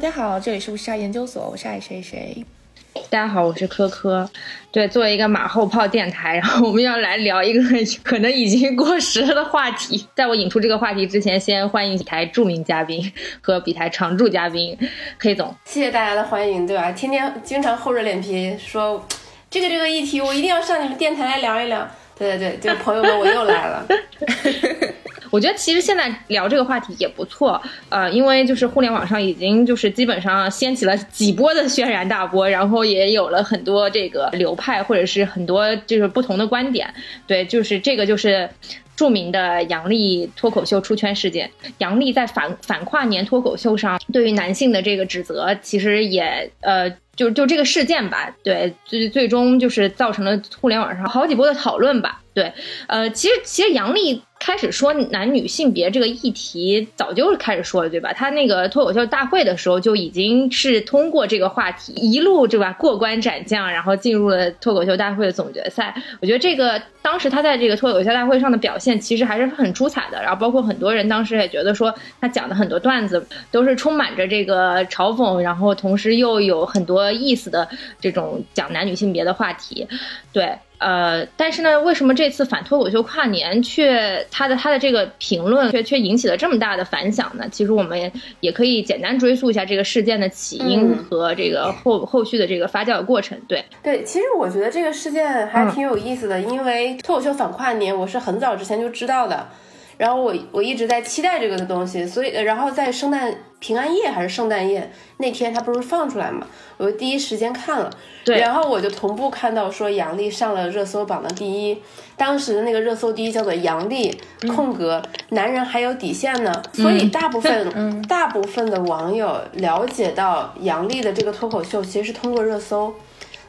家好，这里是乌沙研究所，我是爱谁谁。大家好，我是科科。对，作为一个马后炮电台，然后我们要来聊一个 可能已经过时了的话题。在我引出这个话题之前，先欢迎台著名嘉宾和比台常驻嘉宾黑总。谢谢大家的欢迎，对吧？天天经常厚着脸皮说这个这个议题，我一定要上你们电台来聊一聊。对对对，就朋友们，我又来了。我觉得其实现在聊这个话题也不错，呃，因为就是互联网上已经就是基本上掀起了几波的轩然大波，然后也有了很多这个流派或者是很多就是不同的观点。对，就是这个就是著名的杨笠脱口秀出圈事件。杨笠在反反跨年脱口秀上对于男性的这个指责，其实也呃就就这个事件吧，对，最最终就是造成了互联网上好几波的讨论吧。对，呃，其实其实杨笠。开始说男女性别这个议题，早就开始说了，对吧？他那个脱口秀大会的时候就已经是通过这个话题一路对吧过关斩将，然后进入了脱口秀大会的总决赛。我觉得这个当时他在这个脱口秀大会上的表现其实还是很出彩的。然后包括很多人当时也觉得说他讲的很多段子都是充满着这个嘲讽，然后同时又有很多意思的这种讲男女性别的话题，对。呃，但是呢，为什么这次反脱口秀跨年却他的他的这个评论却却引起了这么大的反响呢？其实我们也可以简单追溯一下这个事件的起因和这个后后续的这个发酵的过程。对对，其实我觉得这个事件还挺有意思的，因为脱口秀反跨年我是很早之前就知道的。然后我我一直在期待这个的东西，所以然后在圣诞平安夜还是圣诞夜那天，它不是放出来嘛，我就第一时间看了，对，然后我就同步看到说杨笠上了热搜榜的第一，当时的那个热搜第一叫做杨笠空格男人还有底线呢，所以大部分 大部分的网友了解到杨笠的这个脱口秀，其实是通过热搜，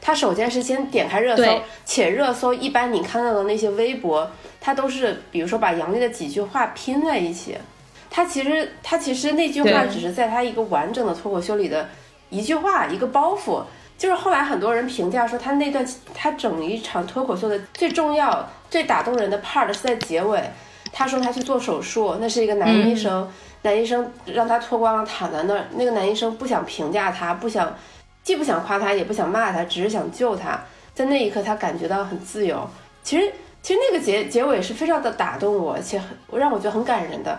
他首先是先点开热搜，且热搜一般你看到的那些微博。他都是，比如说把杨笠的几句话拼在一起，他其实他其实那句话只是在他一个完整的脱口秀里的一句话，一个包袱。就是后来很多人评价说，他那段他整一场脱口秀的最重要、最打动人的 part 是在结尾。他说他去做手术，那是一个男医生，男医生让他脱光了躺在那儿，那个男医生不想评价他，不想既不想夸他，也不想骂他，只是想救他。在那一刻，他感觉到很自由。其实。其实那个结结尾是非常的打动我，且很让我觉得很感人的。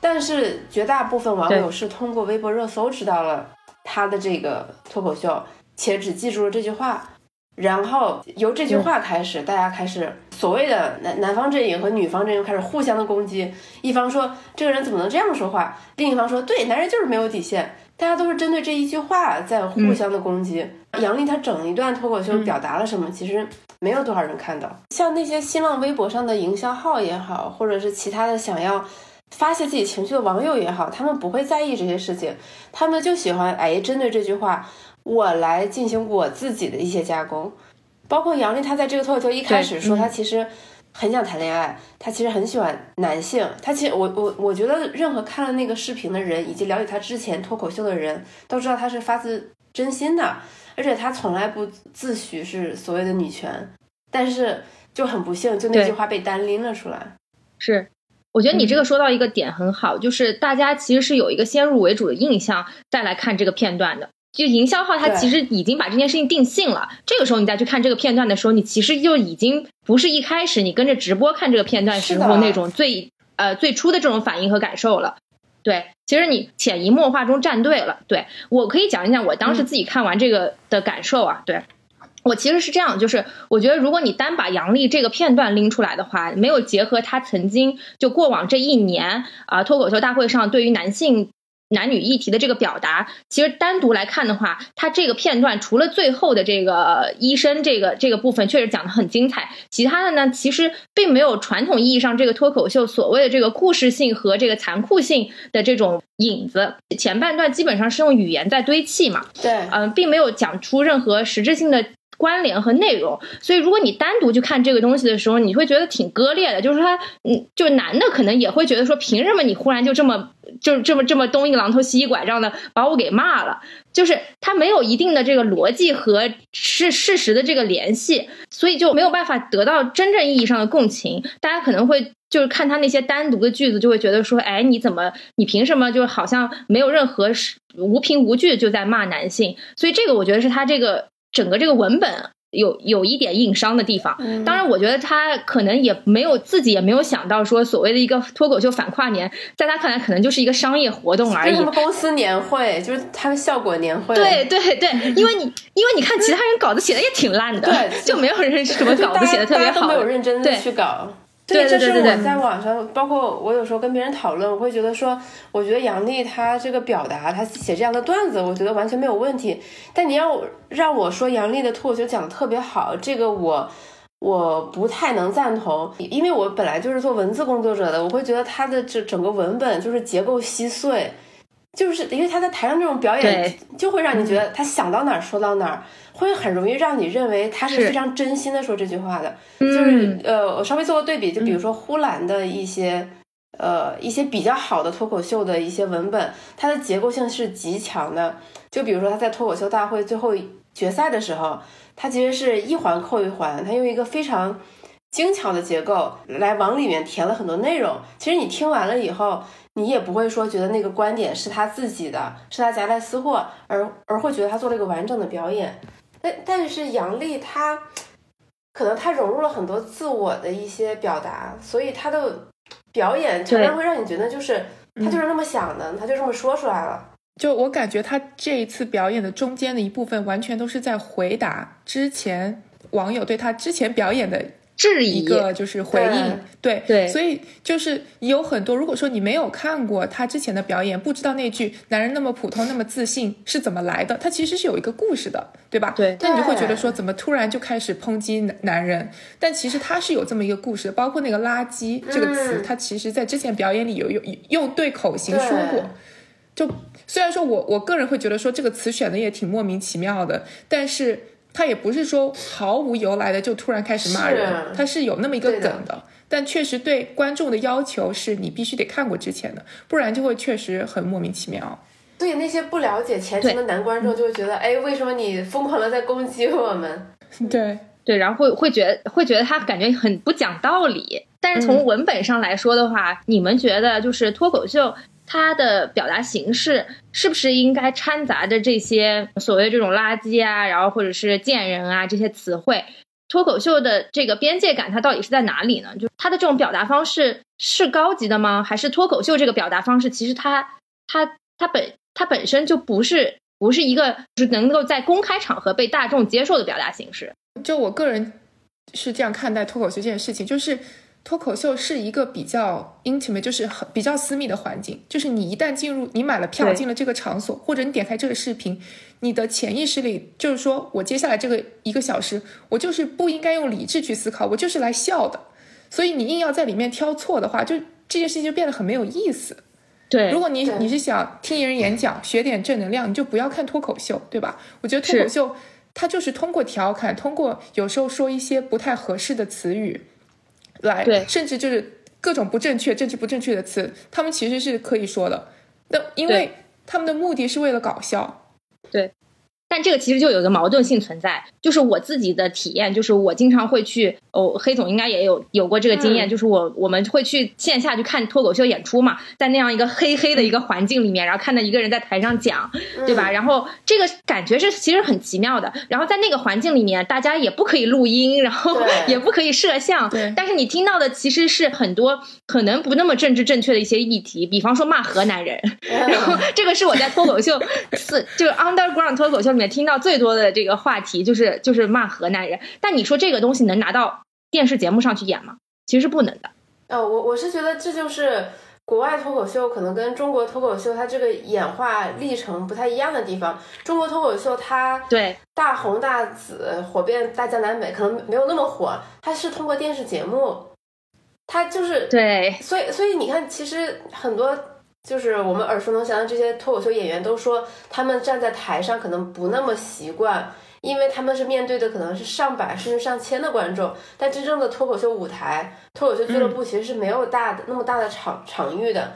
但是绝大部分网友是通过微博热搜知道了他的这个脱口秀，且只记住了这句话。然后由这句话开始，大家开始所谓的男男方阵营和女方阵营开始互相的攻击。一方说这个人怎么能这样说话，另一方说对，男人就是没有底线。大家都是针对这一句话在互相的攻击。杨笠她整一段脱口秀表达了什么？其实没有多少人看到。像那些新浪微博上的营销号也好，或者是其他的想要发泄自己情绪的网友也好，他们不会在意这些事情，他们就喜欢哎针对这句话，我来进行我自己的一些加工。包括杨笠，她在这个脱口秀一开始说她其实。很想谈恋爱，他其实很喜欢男性。他其实我我我觉得，任何看了那个视频的人，以及了解他之前脱口秀的人，都知道他是发自真心的。而且他从来不自诩是所谓的女权，但是就很不幸，就那句话被单拎了出来。是，我觉得你这个说到一个点很好，就是大家其实是有一个先入为主的印象，再来看这个片段的。就营销号，他其实已经把这件事情定性了。这个时候你再去看这个片段的时候，你其实就已经不是一开始你跟着直播看这个片段时候那种最呃最初的这种反应和感受了。对，其实你潜移默化中站队了。对我可以讲一讲我当时自己看完这个的感受啊。对我其实是这样，就是我觉得如果你单把杨笠这个片段拎出来的话，没有结合他曾经就过往这一年啊脱口秀大会上对于男性。男女议题的这个表达，其实单独来看的话，它这个片段除了最后的这个医生这个这个部分确实讲的很精彩，其他的呢，其实并没有传统意义上这个脱口秀所谓的这个故事性和这个残酷性的这种影子。前半段基本上是用语言在堆砌嘛，对，嗯，并没有讲出任何实质性的。关联和内容，所以如果你单独去看这个东西的时候，你会觉得挺割裂的。就是他，嗯，就男的可能也会觉得说，凭什么你忽然就这么就这么这么东一榔头西一拐杖的把我给骂了，就是他没有一定的这个逻辑和事事实的这个联系，所以就没有办法得到真正意义上的共情。大家可能会就是看他那些单独的句子，就会觉得说，哎，你怎么你凭什么就好像没有任何无凭无据就在骂男性？所以这个我觉得是他这个整个这个文本。有有一点硬伤的地方，当然，我觉得他可能也没有自己也没有想到说所谓的一个脱口秀反跨年，在他看来可能就是一个商业活动而已。他们公司年会就是他们效果年会。对对对，因为你因为你看其他人稿子写的也挺烂的，对，就没有人什么稿子写的特别好，都没有认真的去搞。对，这是我在网上，包括我有时候跟别人讨论，我会觉得说，我觉得杨笠他这个表达，他写这样的段子，我觉得完全没有问题。但你要让我说杨笠的脱口秀讲的特别好，这个我我不太能赞同，因为我本来就是做文字工作者的，我会觉得他的这整个文本就是结构稀碎。就是因为他在台上这种表演，就会让你觉得他想到哪儿说到哪儿，会很容易让你认为他是非常真心的说这句话的。就是呃，我稍微做个对比，就比如说呼兰的一些呃一些比较好的脱口秀的一些文本，它的结构性是极强的。就比如说他在脱口秀大会最后决赛的时候，他其实是一环扣一环，他用一个非常精巧的结构来往里面填了很多内容。其实你听完了以后。你也不会说觉得那个观点是他自己的，是他夹带私货，而而会觉得他做了一个完整的表演。但但是杨笠她可能她融入了很多自我的一些表达，所以她的表演常常会让你觉得就是她就是那么想的，她就这么说出来了。就我感觉他这一次表演的中间的一部分，完全都是在回答之前网友对他之前表演的。质疑一个就是回应，对对，所以就是有很多，如果说你没有看过他之前的表演，不知道那句“男人那么普通，那么自信”是怎么来的，他其实是有一个故事的，对吧？对，那你就会觉得说，怎么突然就开始抨击男男人？但其实他是有这么一个故事，包括那个“垃圾”这个词，他其实在之前表演里有有用对口型说过。就虽然说我我个人会觉得说这个词选的也挺莫名其妙的，但是。他也不是说毫无由来的就突然开始骂人，他是有那么一个梗的。但确实对观众的要求是你必须得看过之前的，不然就会确实很莫名其妙。对那些不了解前情的男观众就会觉得，哎，为什么你疯狂的在攻击我们？对对，然后会会觉得会觉得他感觉很不讲道理。但是从文本上来说的话，你们觉得就是脱口秀？它的表达形式是不是应该掺杂着这些所谓这种垃圾啊，然后或者是贱人啊这些词汇？脱口秀的这个边界感它到底是在哪里呢？就它的这种表达方式是高级的吗？还是脱口秀这个表达方式其实它它它本它本身就不是不是一个就是能够在公开场合被大众接受的表达形式？就我个人是这样看待脱口秀这件事情，就是。脱口秀是一个比较 intimate，就是很比较私密的环境。就是你一旦进入，你买了票进了这个场所，或者你点开这个视频，你的潜意识里就是说我接下来这个一个小时，我就是不应该用理智去思考，我就是来笑的。所以你硬要在里面挑错的话，就这件事情就变得很没有意思。对，如果你你是想听人演讲，学点正能量，你就不要看脱口秀，对吧？我觉得脱口秀它就是通过调侃，通过有时候说一些不太合适的词语。来，对，甚至就是各种不正确、政治不正确的词，他们其实是可以说的。那因为他们的目的是为了搞笑，对。但这个其实就有一个矛盾性存在，就是我自己的体验，就是我经常会去哦，黑总应该也有有过这个经验，就是我我们会去线下去看脱口秀演出嘛，在那样一个黑黑的一个环境里面，然后看到一个人在台上讲，对吧？然后这个感觉是其实很奇妙的。然后在那个环境里面，大家也不可以录音，然后也不可以摄像，但是你听到的其实是很多可能不那么政治正确的一些议题，比方说骂河南人，然后这个是我在脱口秀 是就是 underground 脱口秀。听到最多的这个话题就是就是骂河南人，但你说这个东西能拿到电视节目上去演吗？其实是不能的。哦，我我是觉得这就是国外脱口秀可能跟中国脱口秀它这个演化历程不太一样的地方。中国脱口秀它对大红大紫火遍大江南北，可能没有那么火，它是通过电视节目，它就是对，所以所以你看，其实很多。就是我们耳熟能详的这些脱口秀演员都说，他们站在台上可能不那么习惯，因为他们是面对的可能是上百甚至上千的观众。但真正的脱口秀舞台、脱口秀俱乐部其实是没有大的那么大的场场域的。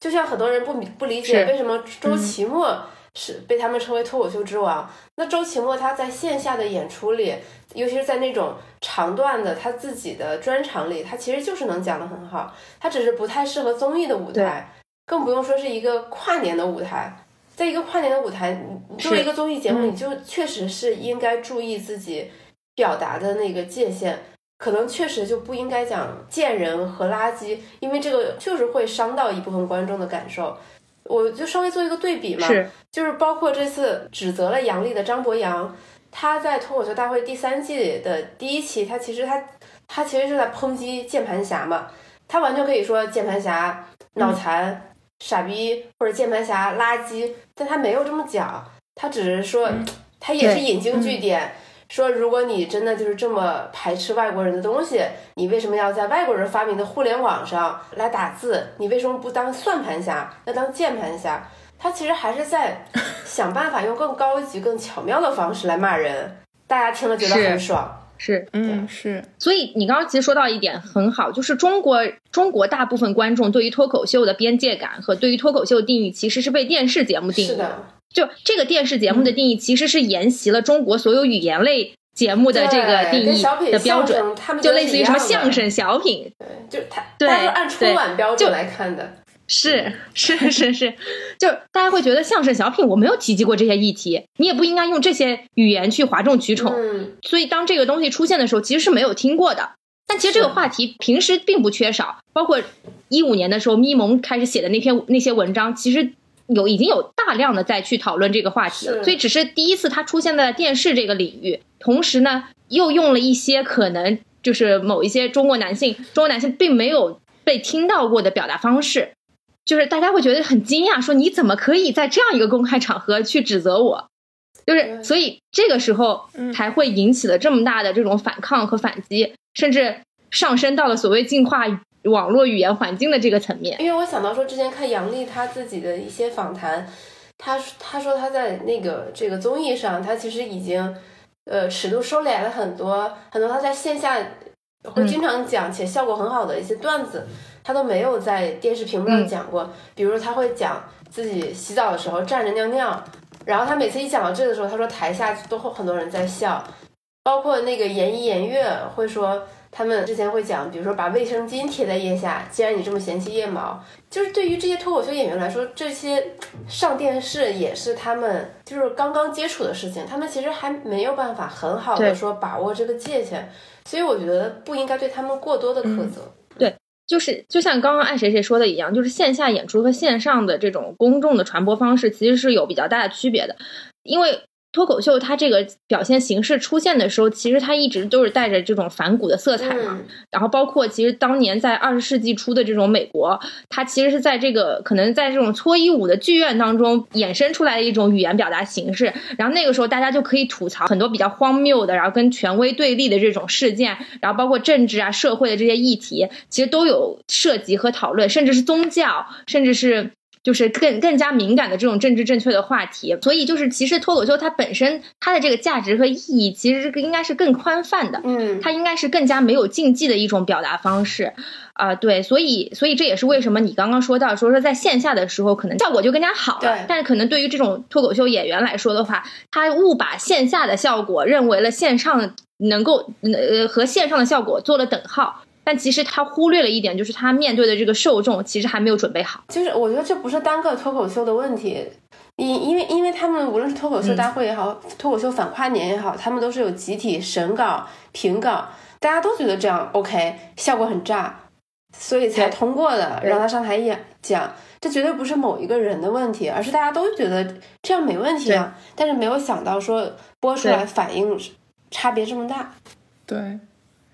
就像很多人不不理解为什么周奇墨是被他们称为脱口秀之王。那周奇墨他在线下的演出里，尤其是在那种长段的他自己的专场里，他其实就是能讲得很好。他只是不太适合综艺的舞台，更不用说是一个跨年的舞台。在一个跨年的舞台，作为一个综艺节目，你就确实是应该注意自己表达的那个界限。可能确实就不应该讲贱人和垃圾，因为这个就是会伤到一部分观众的感受。我就稍微做一个对比嘛，就是包括这次指责了杨笠的张博洋，他在脱口秀大会第三季的第一期，他其实他他其实是在抨击键盘侠嘛，他完全可以说键盘侠脑残、傻逼或者键盘侠垃圾，但他没有这么讲，他只是说他也是引经据典。说，如果你真的就是这么排斥外国人的东西，你为什么要在外国人发明的互联网上来打字？你为什么不当算盘侠，要当键盘侠？他其实还是在 想办法用更高级、更巧妙的方式来骂人，大家听了觉得很爽。是，嗯，是。所以你刚刚其实说到一点很好，就是中国中国大部分观众对于脱口秀的边界感和对于脱口秀定义，其实是被电视节目定义的。就这个电视节目的定义，其实是沿袭了中国所有语言类节目的这个定义的标准，就类似于什么相声、小品，对，就他，他是按春晚标准来看的，是 是是是，就大家会觉得相声、小品我没有提及过这些议题，你也不应该用这些语言去哗众取宠，所以当这个东西出现的时候，其实是没有听过的。但其实这个话题平时并不缺少，包括一五年的时候，咪蒙开始写的那篇那些文章，其实。有已经有大量的在去讨论这个话题了，所以只是第一次它出现在电视这个领域，同时呢又用了一些可能就是某一些中国男性中国男性并没有被听到过的表达方式，就是大家会觉得很惊讶，说你怎么可以在这样一个公开场合去指责我？就是所以这个时候才会引起了这么大的这种反抗和反击，甚至上升到了所谓进化。网络语言环境的这个层面，因为我想到说，之前看杨笠他自己的一些访谈，他他说他在那个这个综艺上，他其实已经呃尺度收敛了很多，很多他在线下会经常讲且效果很好的一些段子，他都没有在电视屏幕上讲过。比如他会讲自己洗澡的时候站着尿尿，然后他每次一讲到这个时候，他说台下都会很多人在笑，包括那个言一言月会说。他们之前会讲，比如说把卫生巾贴在腋下。既然你这么嫌弃腋毛，就是对于这些脱口秀演员来说，这些上电视也是他们就是刚刚接触的事情，他们其实还没有办法很好的说把握这个界限，所以我觉得不应该对他们过多的苛责。对，就是就像刚刚爱谁谁说的一样，就是线下演出和线上的这种公众的传播方式其实是有比较大的区别的，因为。脱口秀它这个表现形式出现的时候，其实它一直都是带着这种反骨的色彩嘛。然后包括其实当年在二十世纪初的这种美国，它其实是在这个可能在这种脱衣舞的剧院当中衍生出来的一种语言表达形式。然后那个时候大家就可以吐槽很多比较荒谬的，然后跟权威对立的这种事件，然后包括政治啊、社会的这些议题，其实都有涉及和讨论，甚至是宗教，甚至是。就是更更加敏感的这种政治正确的话题，所以就是其实脱口秀它本身它的这个价值和意义，其实这个应该是更宽泛的，嗯，它应该是更加没有禁忌的一种表达方式，啊，对，所以所以这也是为什么你刚刚说到说说在线下的时候可能效果就更加好了，但是可能对于这种脱口秀演员来说的话，他误把线下的效果认为了线上能够呃和线上的效果做了等号。但其实他忽略了一点，就是他面对的这个受众其实还没有准备好。就是我觉得这不是单个脱口秀的问题，因因为因为他们无论是脱口秀大会也好，脱口秀反跨年也好，他们都是有集体审稿、评稿，大家都觉得这样 OK，效果很炸，所以才通过的，让他上台演讲。这绝对不是某一个人的问题，而是大家都觉得这样没问题啊。但是没有想到说播出来反应差别这么大。对，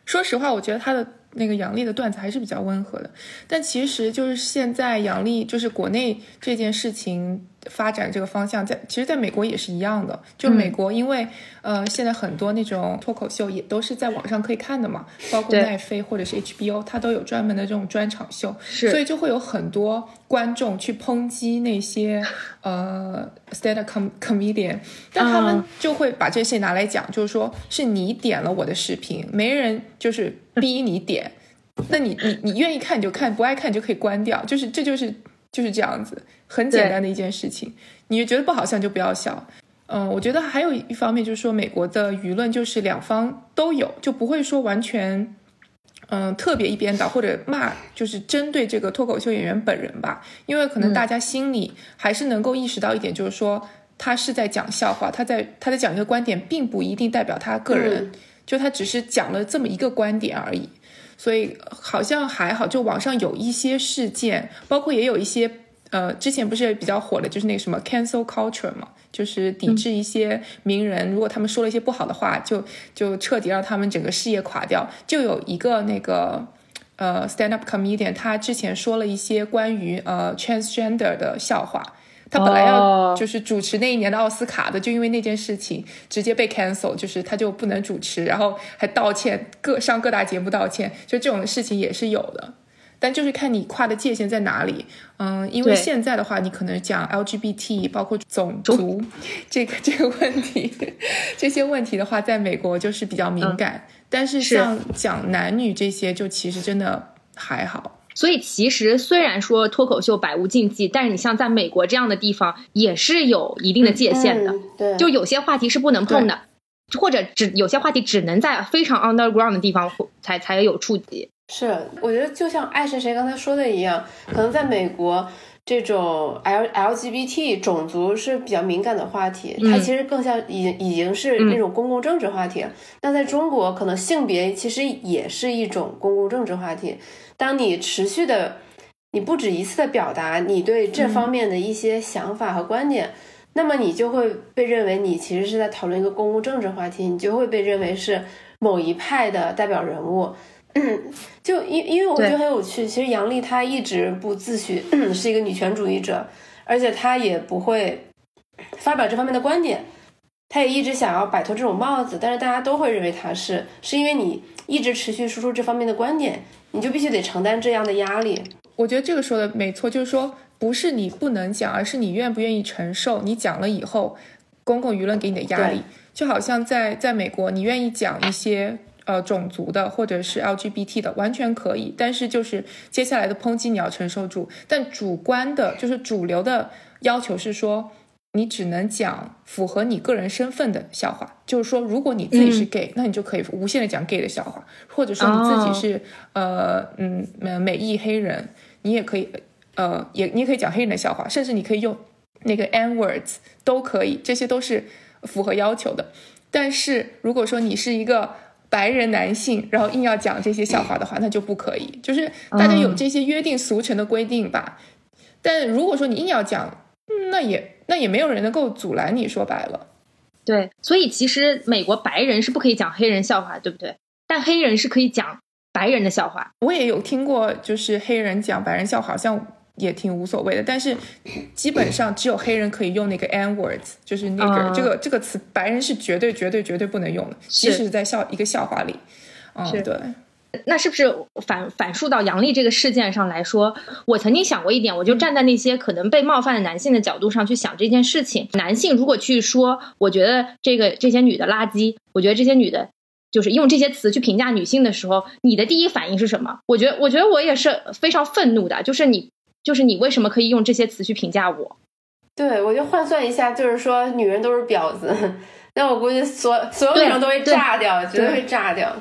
说实话，我觉得他的。那个杨笠的段子还是比较温和的，但其实就是现在杨笠就是国内这件事情。发展这个方向，在其实，在美国也是一样的。就美国，因为呃，现在很多那种脱口秀也都是在网上可以看的嘛，包括奈飞或者是 HBO，它都有专门的这种专场秀，所以就会有很多观众去抨击那些 呃 stand up comedian，但他们就会把这些拿来讲，就是说是你点了我的视频，没人就是逼你点，那你你你愿意看你就看，不爱看就可以关掉，就是这就是。就是这样子，很简单的一件事情。你觉得不好笑就不要笑。嗯，我觉得还有一方面就是说，美国的舆论就是两方都有，就不会说完全，嗯，特别一边倒或者骂，就是针对这个脱口秀演员本人吧。因为可能大家心里还是能够意识到一点，就是说他是在讲笑话，他在他在讲一个观点，并不一定代表他个人，就他只是讲了这么一个观点而已。所以好像还好，就网上有一些事件，包括也有一些。呃，之前不是比较火的，就是那个什么 cancel culture 嘛，就是抵制一些名人，如果他们说了一些不好的话，就就彻底让他们整个事业垮掉。就有一个那个呃 stand up comedian，他之前说了一些关于呃 transgender 的笑话，他本来要就是主持那一年的奥斯卡的，就因为那件事情直接被 cancel，就是他就不能主持，然后还道歉，各上各大节目道歉，就这种事情也是有的。但就是看你跨的界限在哪里，嗯，因为现在的话，你可能讲 LGBT，包括种族这个这个问题，这些问题的话，在美国就是比较敏感。但是像讲男女这些，就其实真的还好。所以其实虽然说脱口秀百无禁忌，但是你像在美国这样的地方，也是有一定的界限的。对，就有些话题是不能碰的，或者只有些话题只能在非常 underground 的地方才才有触及。是，我觉得就像爱谁谁刚才说的一样，可能在美国，这种 L LGBT 种族是比较敏感的话题，它其实更像已已经是那种公共政治话题。那在中国，可能性别其实也是一种公共政治话题。当你持续的，你不止一次的表达你对这方面的一些想法和观点，那么你就会被认为你其实是在讨论一个公共政治话题，你就会被认为是某一派的代表人物。嗯，就因因为我觉得很有趣，其实杨笠她一直不自诩 是一个女权主义者，而且她也不会发表这方面的观点，她也一直想要摆脱这种帽子，但是大家都会认为他是，是因为你一直持续输出这方面的观点，你就必须得承担这样的压力。我觉得这个说的没错，就是说不是你不能讲，而是你愿不愿意承受你讲了以后公共舆论给你的压力，就好像在在美国，你愿意讲一些。呃，种族的或者是 LGBT 的完全可以，但是就是接下来的抨击你要承受住。但主观的，就是主流的要求是说，你只能讲符合你个人身份的笑话。就是说，如果你自己是 gay，那你就可以无限的讲 gay 的笑话；或者说你自己是呃嗯美裔黑人，你也可以呃也你也可以讲黑人的笑话，甚至你可以用那个 N words 都可以，这些都是符合要求的。但是如果说你是一个白人男性，然后硬要讲这些笑话的话，那就不可以。就是大家有这些约定俗成的规定吧。但如果说你硬要讲，那也那也没有人能够阻拦你。说白了，对。所以其实美国白人是不可以讲黑人笑话，对不对？但黑人是可以讲白人的笑话。我也有听过，就是黑人讲白人笑话，好像。也挺无所谓的，但是基本上只有黑人可以用那个 N words，就是那个这个这个词，白人是绝对绝对绝对不能用的，即使在笑一个笑话里。嗯，对。那是不是反反述到杨笠这个事件上来说？我曾经想过一点，我就站在那些可能被冒犯的男性的角度上去想这件事情。男性如果去说，我觉得这个这些女的垃圾，我觉得这些女的，就是用这些词去评价女性的时候，你的第一反应是什么？我觉得，我觉得我也是非常愤怒的，就是你。就是你为什么可以用这些词去评价我？对，我就换算一下，就是说女人都是婊子，那我估计所所有女生都会炸掉，绝对会炸掉。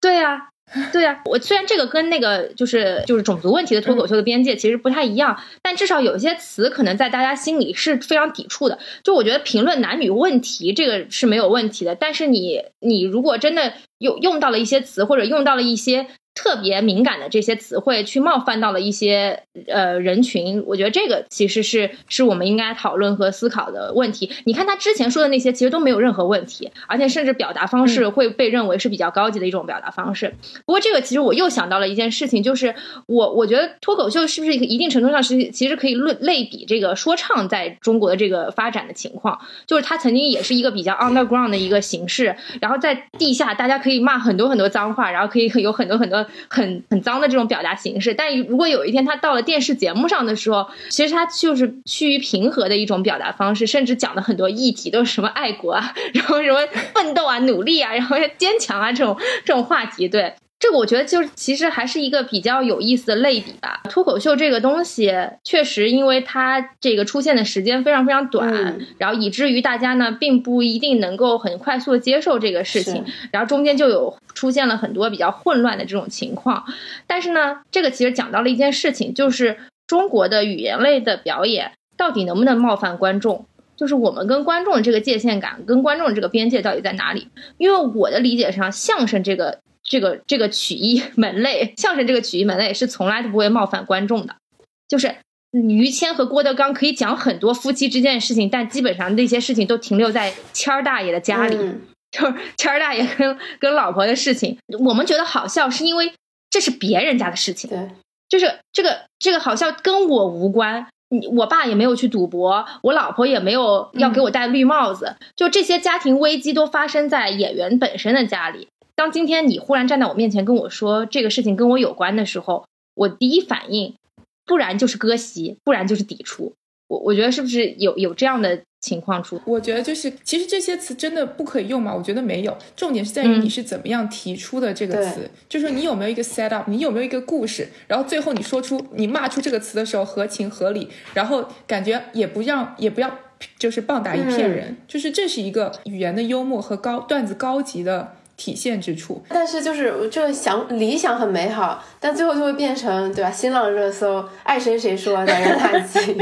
对呀，对呀。我虽然这个跟那个就是就是种族问题的脱口秀的边界其实不太一样，但至少有一些词可能在大家心里是非常抵触的。就我觉得评论男女问题这个是没有问题的，但是你你如果真的用用到了一些词，或者用到了一些。特别敏感的这些词汇，去冒犯到了一些呃人群，我觉得这个其实是是我们应该讨论和思考的问题。你看他之前说的那些，其实都没有任何问题，而且甚至表达方式会被认为是比较高级的一种表达方式。不过这个其实我又想到了一件事情，就是我我觉得脱口秀是不是一定程度上是其实可以论类比这个说唱在中国的这个发展的情况，就是它曾经也是一个比较 underground 的一个形式，然后在地下大家可以骂很多很多脏话，然后可以有很多很多。很很脏的这种表达形式，但如果有一天他到了电视节目上的时候，其实他就是趋于平和的一种表达方式，甚至讲的很多议题都是什么爱国啊，然后什么奋斗啊、努力啊，然后坚强啊这种这种话题。对，这个我觉得就是其实还是一个比较有意思的类比吧。脱口秀这个东西确实，因为它这个出现的时间非常非常短，然后以至于大家呢并不一定能够很快速的接受这个事情，然后中间就有出现了很多比较混乱的这种情况。但是呢，这个其实讲到了一件事情，就是中国的语言类的表演到底能不能冒犯观众？就是我们跟观众的这个界限感，跟观众的这个边界到底在哪里？因为我的理解上，相声这个。这个这个曲艺 门类，相声这个曲艺门类是从来都不会冒犯观众的。就是于谦和郭德纲可以讲很多夫妻之间的事情，但基本上那些事情都停留在谦儿大爷的家里，就是谦儿大爷跟跟老婆的事情。我们觉得好笑，是因为这是别人家的事情。对，就是这个这个好笑跟我无关。你我爸也没有去赌博，我老婆也没有要给我戴绿帽子，就这些家庭危机都发生在演员本身的家里。当今天你忽然站在我面前跟我说这个事情跟我有关的时候，我第一反应，不然就是割席，不然就是抵触。我我觉得是不是有有这样的情况出？我觉得就是，其实这些词真的不可以用吗？我觉得没有，重点是在于你是怎么样提出的这个词，就是你有没有一个 set up，你有没有一个故事，然后最后你说出你骂出这个词的时候合情合理，然后感觉也不让也不要就是棒打一片人，就是这是一个语言的幽默和高段子高级的。体现之处，但是就是这个想理想很美好，但最后就会变成对吧？新浪热搜爱谁谁说男人叹气，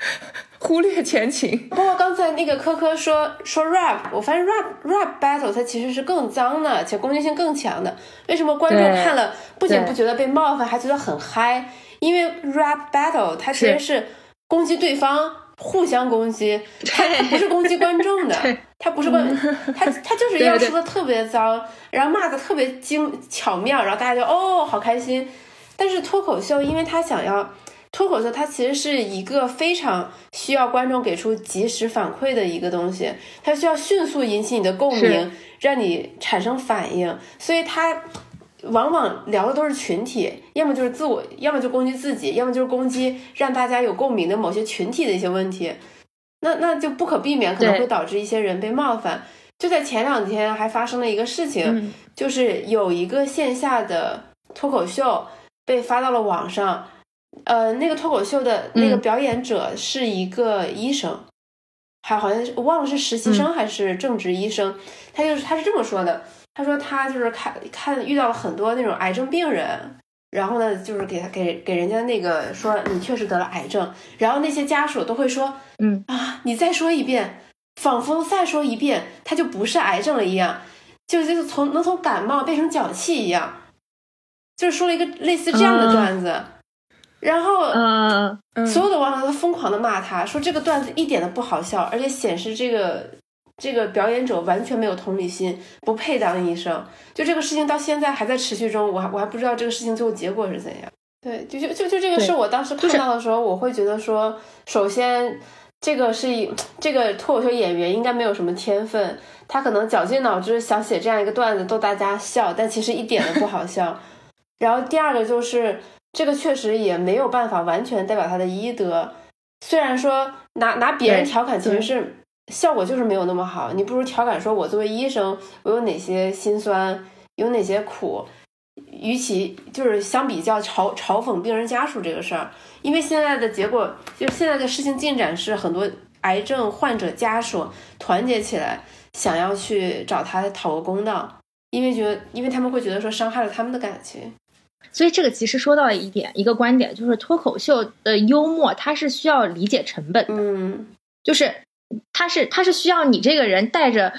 忽略前情。包括刚才那个科科说说 rap，我发现 rap rap battle 它其实是更脏的，且攻击性更强的。为什么观众看了不仅不觉得被冒犯，还觉得很嗨？因为 rap battle 它其实是攻击对方。互相攻击，它不是攻击观众的，他不是问，他他就是要说的特别脏，然后骂的特别精巧妙，然后大家就哦好开心。但是脱口秀，因为他想要脱口秀，它其实是一个非常需要观众给出及时反馈的一个东西，它需要迅速引起你的共鸣，让你产生反应，所以它。往往聊的都是群体，要么就是自我，要么就攻击自己，要么就是攻击让大家有共鸣的某些群体的一些问题，那那就不可避免可能会导致一些人被冒犯。就在前两天还发生了一个事情，就是有一个线下的脱口秀被发到了网上，呃，那个脱口秀的那个表演者是一个医生，还好像是我忘了是实习生还是正职医生，他就是他是这么说的。他说他就是看看遇到了很多那种癌症病人，然后呢，就是给他给给人家那个说你确实得了癌症，然后那些家属都会说，嗯啊，你再说一遍，仿佛再说一遍，他就不是癌症了一样，就就是从能从感冒变成脚气一样，就是说了一个类似这样的段子，然后嗯，所有的网友都疯狂的骂他，说这个段子一点都不好笑，而且显示这个。这个表演者完全没有同理心，不配当医生。就这个事情到现在还在持续中，我还我还不知道这个事情最后结果是怎样。对，就就就就这个事，我当时看到的时候，我会觉得说，首先这个是一这个脱口秀演员应该没有什么天分，他可能绞尽脑汁想写这样一个段子逗大家笑，但其实一点都不好笑。然后第二个就是这个确实也没有办法完全代表他的医德，虽然说拿拿别人调侃其实是。效果就是没有那么好，你不如调侃说，我作为医生，我有哪些心酸，有哪些苦，与其就是相比较嘲嘲讽病人家属这个事儿，因为现在的结果，就现在的事情进展是很多癌症患者家属团结起来，想要去找他讨个公道，因为觉得，因为他们会觉得说伤害了他们的感情，所以这个其实说到了一点，一个观点就是脱口秀的幽默，它是需要理解成本的，嗯，就是。他是他是需要你这个人带着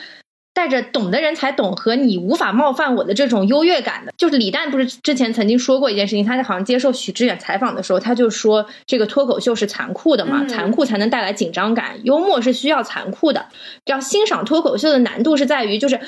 带着懂的人才懂和你无法冒犯我的这种优越感的。就是李诞不是之前曾经说过一件事情，他好像接受许知远采访的时候，他就说这个脱口秀是残酷的嘛，残酷才能带来紧张感，幽默是需要残酷的。要欣赏脱口秀的难度是在于，就是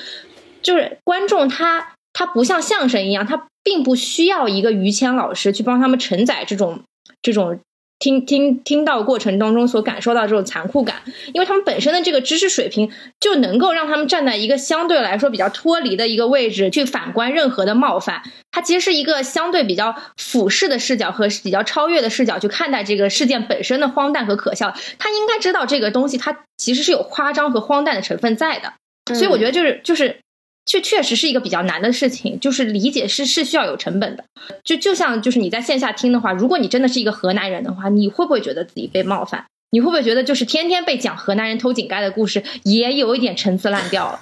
就是观众他他不像相声一样，他并不需要一个于谦老师去帮他们承载这种这种。听听听到过程当中所感受到这种残酷感，因为他们本身的这个知识水平就能够让他们站在一个相对来说比较脱离的一个位置去反观任何的冒犯。它其实是一个相对比较俯视的视角和比较超越的视角去看待这个事件本身的荒诞和可笑。他应该知道这个东西它其实是有夸张和荒诞的成分在的。所以我觉得就是就是确确实是一个比较难的事情，就是理解是是需要有成本的。就就像就是你在线下听的话，如果你真的是一个河南人的话，你会不会觉得自己被冒犯？你会不会觉得就是天天被讲河南人偷井盖的故事，也有一点陈词滥调了？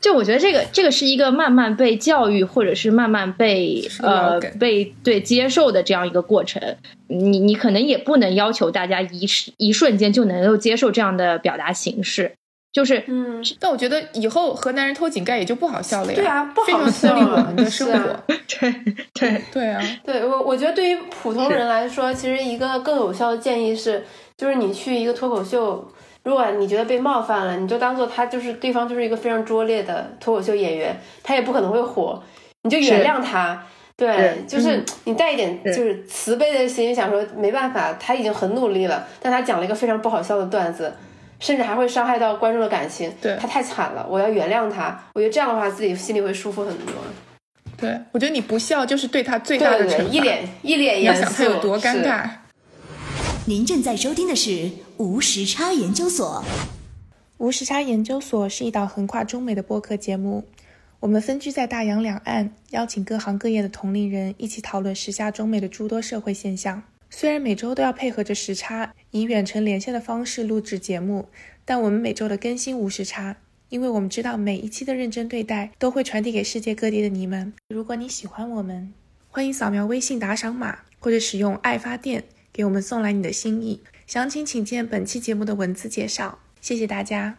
就我觉得这个这个是一个慢慢被教育，或者是慢慢被呃被对接受的这样一个过程。你你可能也不能要求大家一时一瞬间就能够接受这样的表达形式。就是，嗯，但我觉得以后河南人偷井盖也就不好笑了呀。对啊，不好笑。非常我们的生活。对对对啊。对我，我觉得对于普通人来说，其实一个更有效的建议是，就是你去一个脱口秀，如果你觉得被冒犯了，你就当做他就是对方就是一个非常拙劣的脱口秀演员，他也不可能会火，你就原谅他。对，就是你带一点就是慈悲的心，想说没办法，他已经很努力了，但他讲了一个非常不好笑的段子。甚至还会伤害到观众的感情，对他太惨了，我要原谅他。我觉得这样的话，自己心里会舒服很多。对，我觉得你不笑就是对他最大的惩罚。一脸一脸严肃，想他有多尴尬。您正在收听的是无时差研究所。无时差研究所是一档横跨中美的播客节目，我们分居在大洋两岸，邀请各行各业的同龄人一起讨论时下中美的诸多社会现象。虽然每周都要配合着时差，以远程连线的方式录制节目，但我们每周的更新无时差，因为我们知道每一期的认真对待都会传递给世界各地的你们。如果你喜欢我们，欢迎扫描微信打赏码，或者使用爱发电给我们送来你的心意。详情请见本期节目的文字介绍。谢谢大家。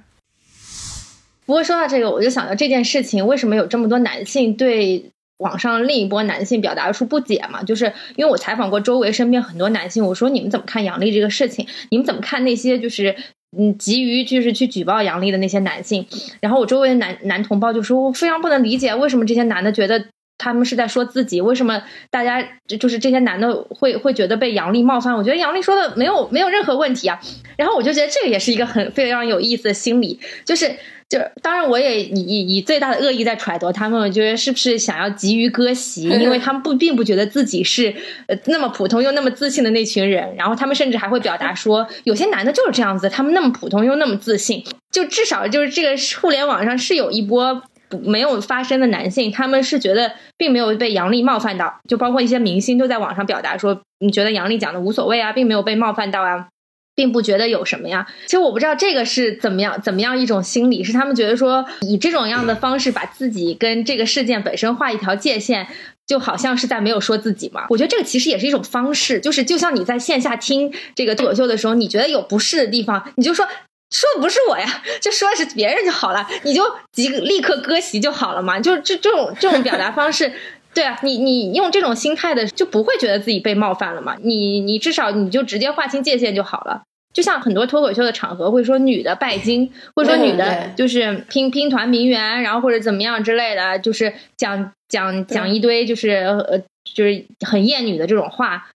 不过说到这个，我就想到这件事情，为什么有这么多男性对？网上另一波男性表达出不解嘛，就是因为我采访过周围身边很多男性，我说你们怎么看杨笠这个事情？你们怎么看那些就是嗯急于就是去举报杨笠的那些男性？然后我周围的男男同胞就说，我非常不能理解为什么这些男的觉得他们是在说自己，为什么大家就是这些男的会会觉得被杨笠冒犯？我觉得杨笠说的没有没有任何问题啊。然后我就觉得这个也是一个很非常有意思的心理，就是。就当然，我也以以以最大的恶意在揣度他们，我觉得是不是想要急于割席？因为他们不并不觉得自己是呃那么普通又那么自信的那群人。然后他们甚至还会表达说，有些男的就是这样子，他们那么普通又那么自信。就至少就是这个互联网上是有一波没有发声的男性，他们是觉得并没有被杨笠冒犯到。就包括一些明星都在网上表达说，你觉得杨笠讲的无所谓啊，并没有被冒犯到啊。并不觉得有什么呀，其实我不知道这个是怎么样怎么样一种心理，是他们觉得说以这种样的方式把自己跟这个事件本身画一条界限，就好像是在没有说自己嘛。我觉得这个其实也是一种方式，就是就像你在线下听这个脱口秀的时候，你觉得有不适的地方，你就说说的不是我呀，就说的是别人就好了，你就即立刻割席就好了嘛。就这这种这种表达方式。对啊，你你用这种心态的，就不会觉得自己被冒犯了嘛？你你至少你就直接划清界限就好了。就像很多脱口秀的场合会说女的拜金，或者说女的就是拼拼团名媛，然后或者怎么样之类的，就是讲讲讲一堆就是呃就是很厌女的这种话。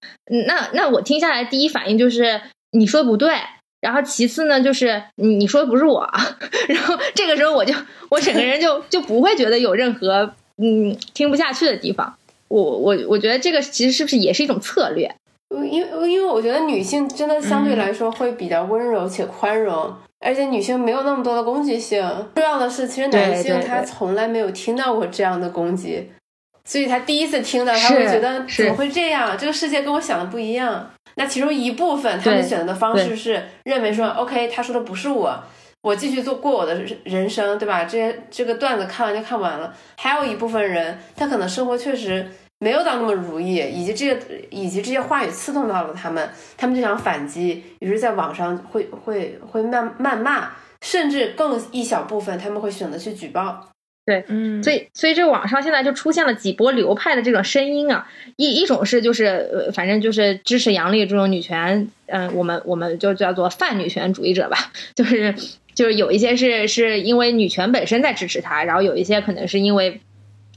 那那我听下来第一反应就是你说的不对，然后其次呢就是你你说的不是我，然后这个时候我就我整个人就就不会觉得有任何嗯听不下去的地方。我我我觉得这个其实是不是也是一种策略？因为因为我觉得女性真的相对来说会比较温柔且宽容，而且女性没有那么多的攻击性。重要的是，其实男性他从来没有听到过这样的攻击，所以他第一次听到，他会觉得怎么会这样？这个世界跟我想的不一样。那其中一部分他们选择的方式是认为说，OK，他说的不是我，我继续做过我的人生，对吧？这些这个段子看完就看完了。还有一部分人，他可能生活确实。没有到那么如意，以及这个以及这些话语刺痛到了他们，他们就想反击，于是在网上会会会谩谩骂，甚至更一小部分他们会选择去举报。对，嗯，所以所以这网上现在就出现了几波流派的这种声音啊，一一种是就是呃，反正就是支持杨笠这种女权，嗯，我们我们就叫做泛女权主义者吧，就是就是有一些是是因为女权本身在支持她，然后有一些可能是因为。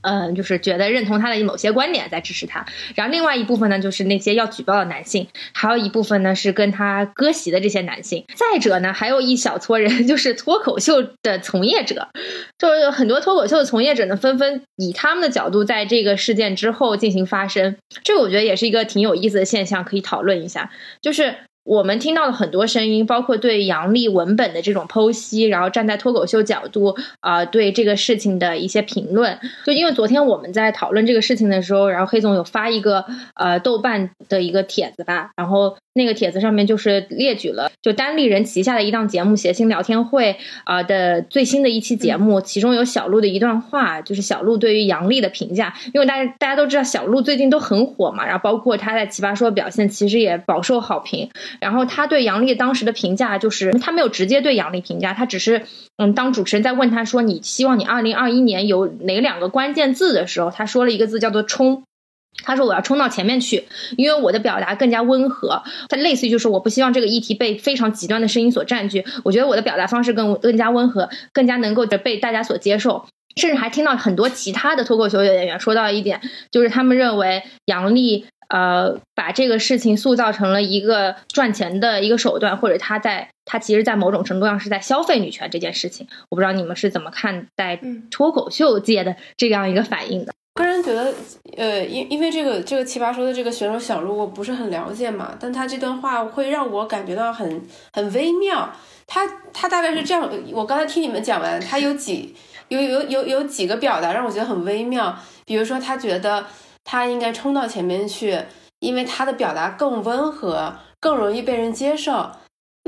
嗯，就是觉得认同他的某些观点在支持他，然后另外一部分呢，就是那些要举报的男性，还有一部分呢是跟他割席的这些男性。再者呢，还有一小撮人，就是脱口秀的从业者，就是很多脱口秀的从业者呢，纷纷以他们的角度在这个事件之后进行发声。这个我觉得也是一个挺有意思的现象，可以讨论一下。就是我们听到了很多声音，包括对杨笠文本的这种剖析，然后站在脱口秀角度啊，对这个事情的一些评论。就因为昨天我们在讨论这个事情的时候，然后黑总有发一个呃豆瓣的一个帖子吧，然后那个帖子上面就是列举了就单立人旗下的一档节目《谐星聊天会》啊的最新的一期节目，其中有小鹿的一段话，就是小鹿对于杨笠的评价。因为大家大家都知道小鹿最近都很火嘛，然后包括他在奇葩说表现，其实也饱受好评。然后他对杨笠当时的评价就是，他没有直接对杨笠评价，他只是，嗯，当主持人在问他说你希望你二零二一年有哪两个关键字的时候，他说了一个字叫做冲，他说我要冲到前面去，因为我的表达更加温和，他类似于就是我不希望这个议题被非常极端的声音所占据，我觉得我的表达方式更更加温和，更加能够被大家所接受，甚至还听到很多其他的脱口秀演员说到一点，就是他们认为杨笠。呃，把这个事情塑造成了一个赚钱的一个手段，或者他在他其实，在某种程度上是在消费女权这件事情。我不知道你们是怎么看待脱口秀界的这样一个反应的。个人觉得，呃，因因为这个这个奇葩说的这个选手小鹿，我不是很了解嘛，但他这段话会让我感觉到很很微妙。他他大概是这样，我刚才听你们讲完，他有几有有有有几个表达让我觉得很微妙，比如说他觉得。他应该冲到前面去，因为他的表达更温和，更容易被人接受。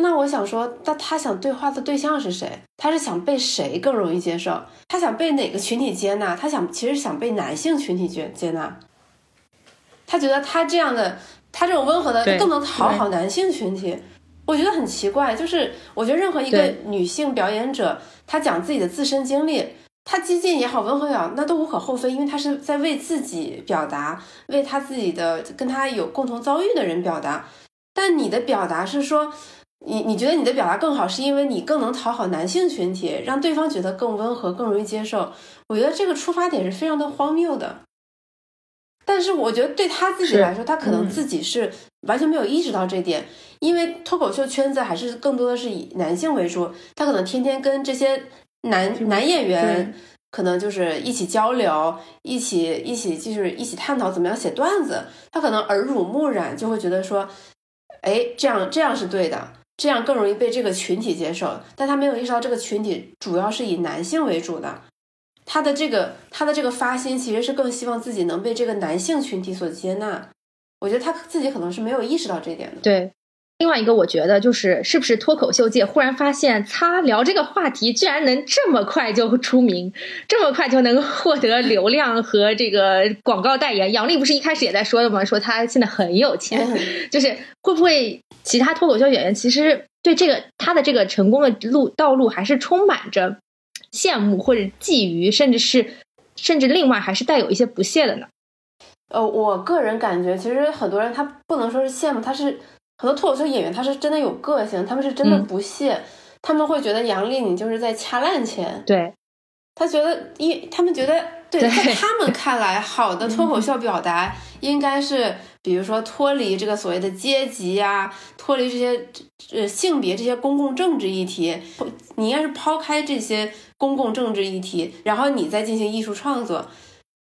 那我想说，那他想对话的对象是谁？他是想被谁更容易接受？他想被哪个群体接纳？他想其实想被男性群体接接纳。他觉得他这样的，他这种温和的更能讨好男性群体。我觉得很奇怪，就是我觉得任何一个女性表演者，她讲自己的自身经历。她激进也好，温和也好，那都无可厚非，因为她是在为自己表达，为他自己的跟他有共同遭遇的人表达。但你的表达是说，你你觉得你的表达更好，是因为你更能讨好男性群体，让对方觉得更温和，更容易接受。我觉得这个出发点是非常的荒谬的。但是我觉得对他自己来说，他可能自己是完全没有意识到这点，因为脱口秀圈子还是更多的是以男性为主，他可能天天跟这些。男男演员可能就是一起交流，一起一起就是一起探讨怎么样写段子。他可能耳濡目染，就会觉得说，哎，这样这样是对的，这样更容易被这个群体接受。但他没有意识到这个群体主要是以男性为主的，他的这个他的这个发心其实是更希望自己能被这个男性群体所接纳。我觉得他自己可能是没有意识到这点的。对。另外一个，我觉得就是是不是脱口秀界忽然发现，他聊这个话题居然能这么快就出名，这么快就能获得流量和这个广告代言。杨笠不是一开始也在说的吗？说他现在很有钱，就是会不会其他脱口秀演员其实对这个他的这个成功的路道路还是充满着羡慕或者觊觎，甚至是甚至另外还是带有一些不屑的呢？呃，我个人感觉，其实很多人他不能说是羡慕，他是。很多脱口秀演员他是真的有个性，他们是真的不屑，他们会觉得杨笠你就是在掐烂钱。对，他觉得，一他们觉得，对，在他们看来，好的脱口秀表达应该是，比如说脱离这个所谓的阶级呀，脱离这些呃性别这些公共政治议题，你应该是抛开这些公共政治议题，然后你再进行艺术创作，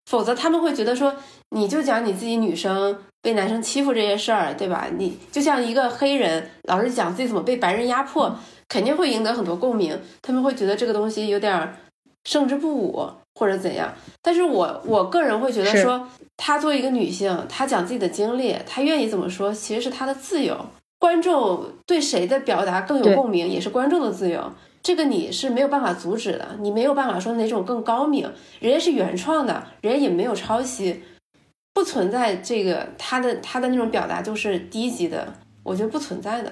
否则他们会觉得说，你就讲你自己女生。被男生欺负这些事儿，对吧？你就像一个黑人，老是讲自己怎么被白人压迫，肯定会赢得很多共鸣。他们会觉得这个东西有点胜之不武，或者怎样。但是我我个人会觉得说，她作为一个女性，她讲自己的经历，她愿意怎么说，其实是她的自由。观众对谁的表达更有共鸣，也是观众的自由。这个你是没有办法阻止的，你没有办法说哪种更高明，人家是原创的，人家也没有抄袭。不存在这个他的他的那种表达就是低级的，我觉得不存在的。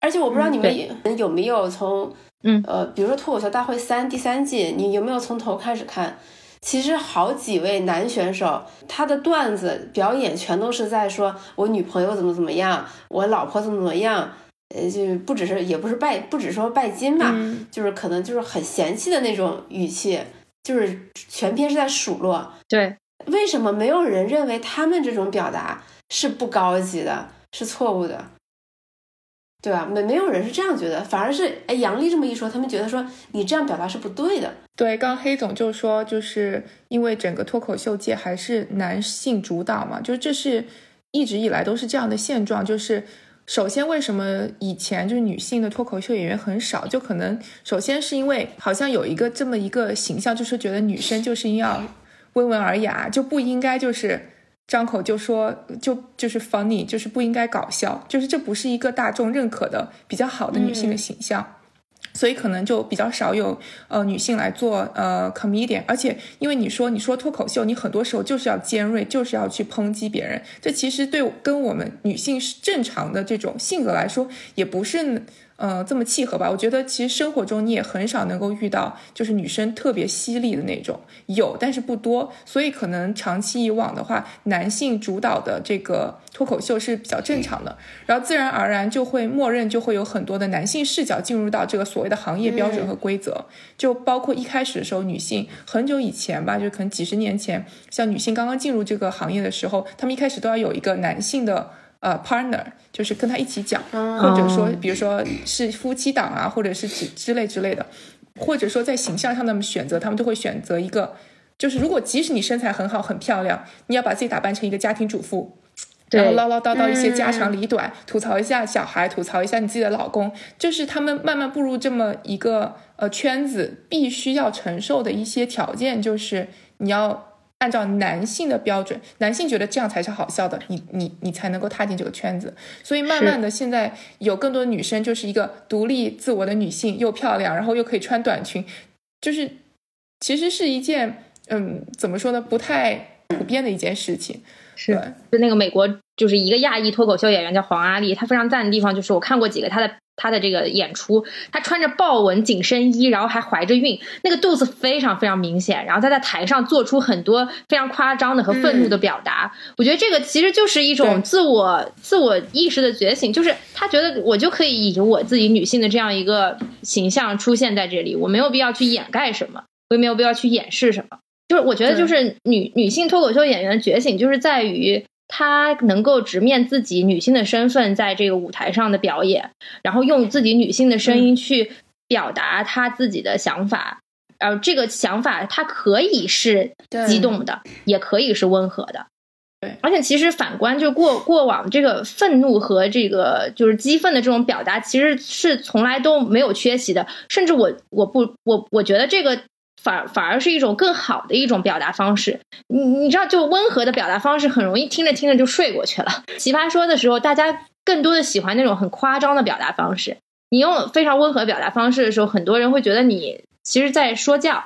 而且我不知道你们有没有从嗯呃，比如说脱口秀大会三第三季，你有没有从头开始看？其实好几位男选手，他的段子表演全都是在说我女朋友怎么怎么样，我老婆怎么怎么样，呃，就不只是也不是拜，不只说拜金吧，就是可能就是很嫌弃的那种语气，就是全篇是在数落。对。为什么没有人认为他们这种表达是不高级的，是错误的，对吧？没没有人是这样觉得，反而是哎，杨笠这么一说，他们觉得说你这样表达是不对的。对，刚黑总就说，就是因为整个脱口秀界还是男性主导嘛，就这是一直以来都是这样的现状，就是。首先，为什么以前就是女性的脱口秀演员很少？就可能首先是因为好像有一个这么一个形象，就是觉得女生就是要温文尔雅，就不应该就是张口就说就就是 funny，就是不应该搞笑，就是这不是一个大众认可的比较好的女性的形象。所以可能就比较少有呃女性来做呃 comedian，而且因为你说你说脱口秀，你很多时候就是要尖锐，就是要去抨击别人，这其实对跟我们女性是正常的这种性格来说，也不是。呃，这么契合吧？我觉得其实生活中你也很少能够遇到，就是女生特别犀利的那种，有但是不多。所以可能长期以往的话，男性主导的这个脱口秀是比较正常的，然后自然而然就会默认就会有很多的男性视角进入到这个所谓的行业标准和规则，就包括一开始的时候，女性很久以前吧，就可能几十年前，像女性刚刚进入这个行业的时候，她们一开始都要有一个男性的。呃，partner 就是跟他一起讲，或者说，比如说是夫妻档啊，或者是之之类之类的，或者说在形象上，他们选择，他们都会选择一个，就是如果即使你身材很好很漂亮，你要把自己打扮成一个家庭主妇，然后唠唠叨叨一些家长里短，吐槽一下小孩，吐槽一下你自己的老公，就是他们慢慢步入这么一个呃圈子，必须要承受的一些条件，就是你要。按照男性的标准，男性觉得这样才是好笑的，你你你才能够踏进这个圈子。所以慢慢的，现在有更多的女生就是一个独立自我的女性，又漂亮，然后又可以穿短裙，就是其实是一件嗯，怎么说呢，不太普遍的一件事情。是，就那个美国就是一个亚裔脱口秀演员叫黄阿丽，她非常赞的地方就是我看过几个她的。她的这个演出，她穿着豹纹紧身衣，然后还怀着孕，那个肚子非常非常明显。然后她在台上做出很多非常夸张的和愤怒的表达。我觉得这个其实就是一种自我自我意识的觉醒，就是她觉得我就可以以我自己女性的这样一个形象出现在这里，我没有必要去掩盖什么，我也没有必要去掩饰什么。就是我觉得，就是女女性脱口秀演员的觉醒，就是在于。她能够直面自己女性的身份，在这个舞台上的表演，然后用自己女性的声音去表达她自己的想法，然后这个想法她可以是激动的，也可以是温和的。对，而且其实反观就过过往这个愤怒和这个就是激愤的这种表达，其实是从来都没有缺席的。甚至我我不我我觉得这个。反反而是一种更好的一种表达方式，你你知道，就温和的表达方式很容易听着听着就睡过去了。奇葩说的时候，大家更多的喜欢那种很夸张的表达方式。你用非常温和表达方式的时候，很多人会觉得你其实在说教，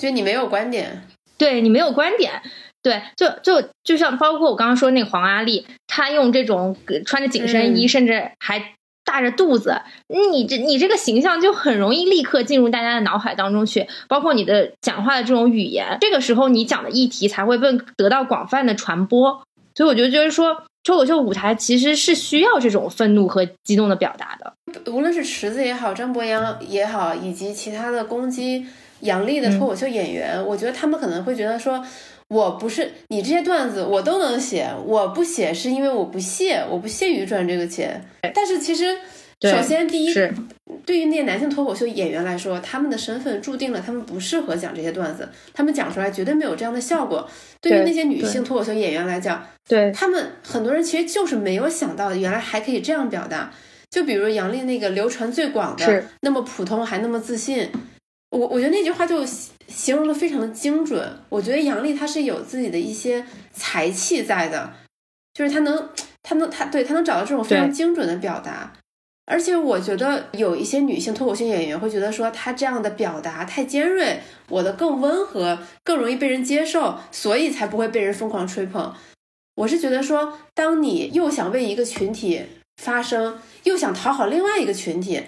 就你没有观点，对你没有观点，对，就就就像包括我刚刚说那个黄阿丽，她用这种穿着紧身衣，甚至还。大着肚子，你这你这个形象就很容易立刻进入大家的脑海当中去，包括你的讲话的这种语言，这个时候你讲的议题才会被得到广泛的传播。所以我觉得就是说，脱口秀舞台其实是需要这种愤怒和激动的表达的。无论是池子也好，张博洋也好，以及其他的攻击杨笠的脱口秀演员，我觉得他们可能会觉得说。我不是你这些段子我都能写，我不写是因为我不屑，我不屑于赚这个钱。但是其实，首先第一，对于那些男性脱口秀演员来说，他们的身份注定了他们不适合讲这些段子，他们讲出来绝对没有这样的效果。对于那些女性脱口秀演员来讲，对他们很多人其实就是没有想到原来还可以这样表达。就比如杨笠那个流传最广的，那么普通还那么自信。我我觉得那句话就形容的非常的精准。我觉得杨笠她是有自己的一些才气在的，就是她能，她能，她对她能找到这种非常精准的表达。而且我觉得有一些女性脱口秀演员会觉得说她这样的表达太尖锐，我的更温和，更容易被人接受，所以才不会被人疯狂吹捧。我是觉得说，当你又想为一个群体发声，又想讨好另外一个群体。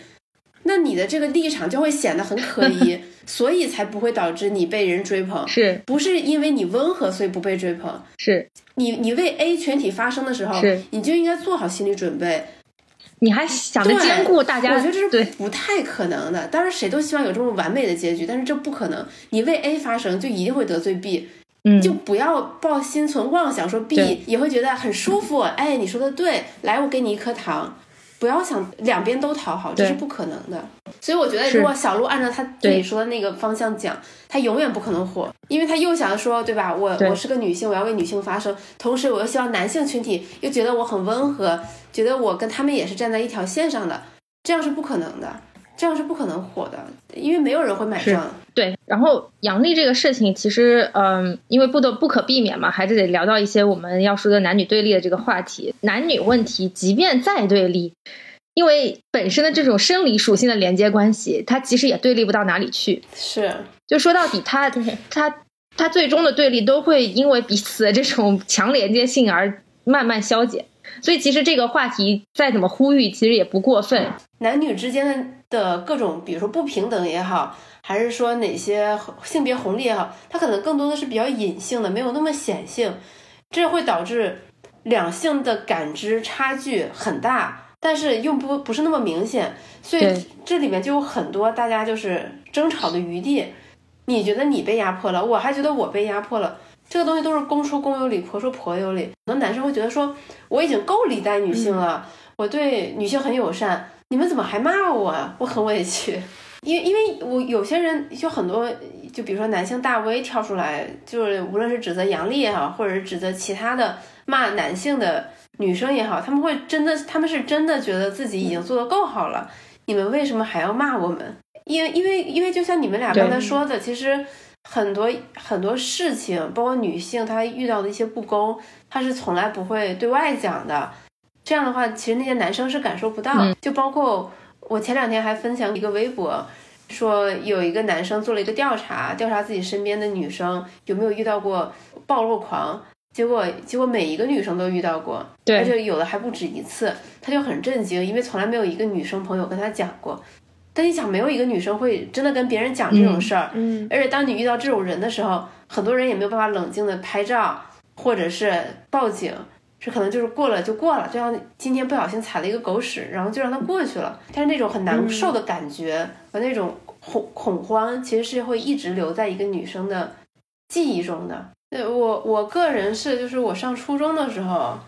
那你的这个立场就会显得很可疑，所以才不会导致你被人追捧，是不是因为你温和所以不被追捧？是你你为 A 群体发声的时候，你就应该做好心理准备。你还想着兼顾大家，我觉得这是不太可能的。当然，谁都希望有这么完美的结局，但是这不可能。你为 A 发声，就一定会得罪 B，嗯，就不要抱心存妄想，说 B 也会觉得很舒服。哎，你说的对，来，我给你一颗糖。不要想两边都讨好，这是不可能的。所以我觉得，如果小鹿按照他自己说的那个方向讲，他永远不可能火，因为他又想说，对吧？我我是个女性，我要为女性发声，同时我又希望男性群体又觉得我很温和，觉得我跟他们也是站在一条线上的，这样是不可能的。这样是不可能火的，因为没有人会买账。对，然后阳历这个事情，其实，嗯，因为不得不可避免嘛，还是得聊到一些我们要说的男女对立的这个话题。男女问题，即便再对立，因为本身的这种生理属性的连接关系，它其实也对立不到哪里去。是，就说到底，它它它最终的对立都会因为彼此的这种强连接性而慢慢消解。所以，其实这个话题再怎么呼吁，其实也不过分。男女之间的各种，比如说不平等也好，还是说哪些性别红利也好，它可能更多的是比较隐性的，没有那么显性，这会导致两性的感知差距很大，但是又不不是那么明显。所以这里面就有很多大家就是争吵的余地。你觉得你被压迫了，我还觉得我被压迫了。这个东西都是公说公有理，婆说婆有理。很多男生会觉得说，我已经够礼待女性了，我对女性很友善，你们怎么还骂我？我很委屈。因为因为我有些人就很多，就比如说男性大 V 跳出来，就是无论是指责杨笠也好，或者是指责其他的骂男性的女生也好，他们会真的，他们是真的觉得自己已经做得够好了，你们为什么还要骂我们？因为因为因为就像你们俩刚才说的，其实。很多很多事情，包括女性她遇到的一些不公，她是从来不会对外讲的。这样的话，其实那些男生是感受不到。就包括我前两天还分享一个微博，说有一个男生做了一个调查，调查自己身边的女生有没有遇到过暴露狂，结果结果每一个女生都遇到过，而且有的还不止一次，他就很震惊，因为从来没有一个女生朋友跟他讲过。但你想，没有一个女生会真的跟别人讲这种事儿，嗯，而且当你遇到这种人的时候，很多人也没有办法冷静的拍照，或者是报警，这可能就是过了就过了，就像今天不小心踩了一个狗屎，然后就让它过去了。但是那种很难受的感觉和那种恐恐慌，其实是会一直留在一个女生的记忆中的。对我我个人是，就是我上初中的时候。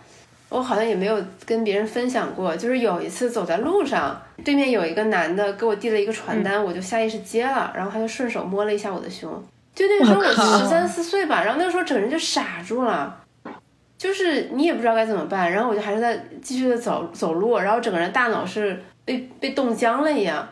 我好像也没有跟别人分享过，就是有一次走在路上，对面有一个男的给我递了一个传单，我就下意识接了，然后他就顺手摸了一下我的胸，就那时候我十三四岁吧，然后那个时候整个人就傻住了，就是你也不知道该怎么办，然后我就还是在继续的走走路，然后整个人大脑是被被冻僵了一样。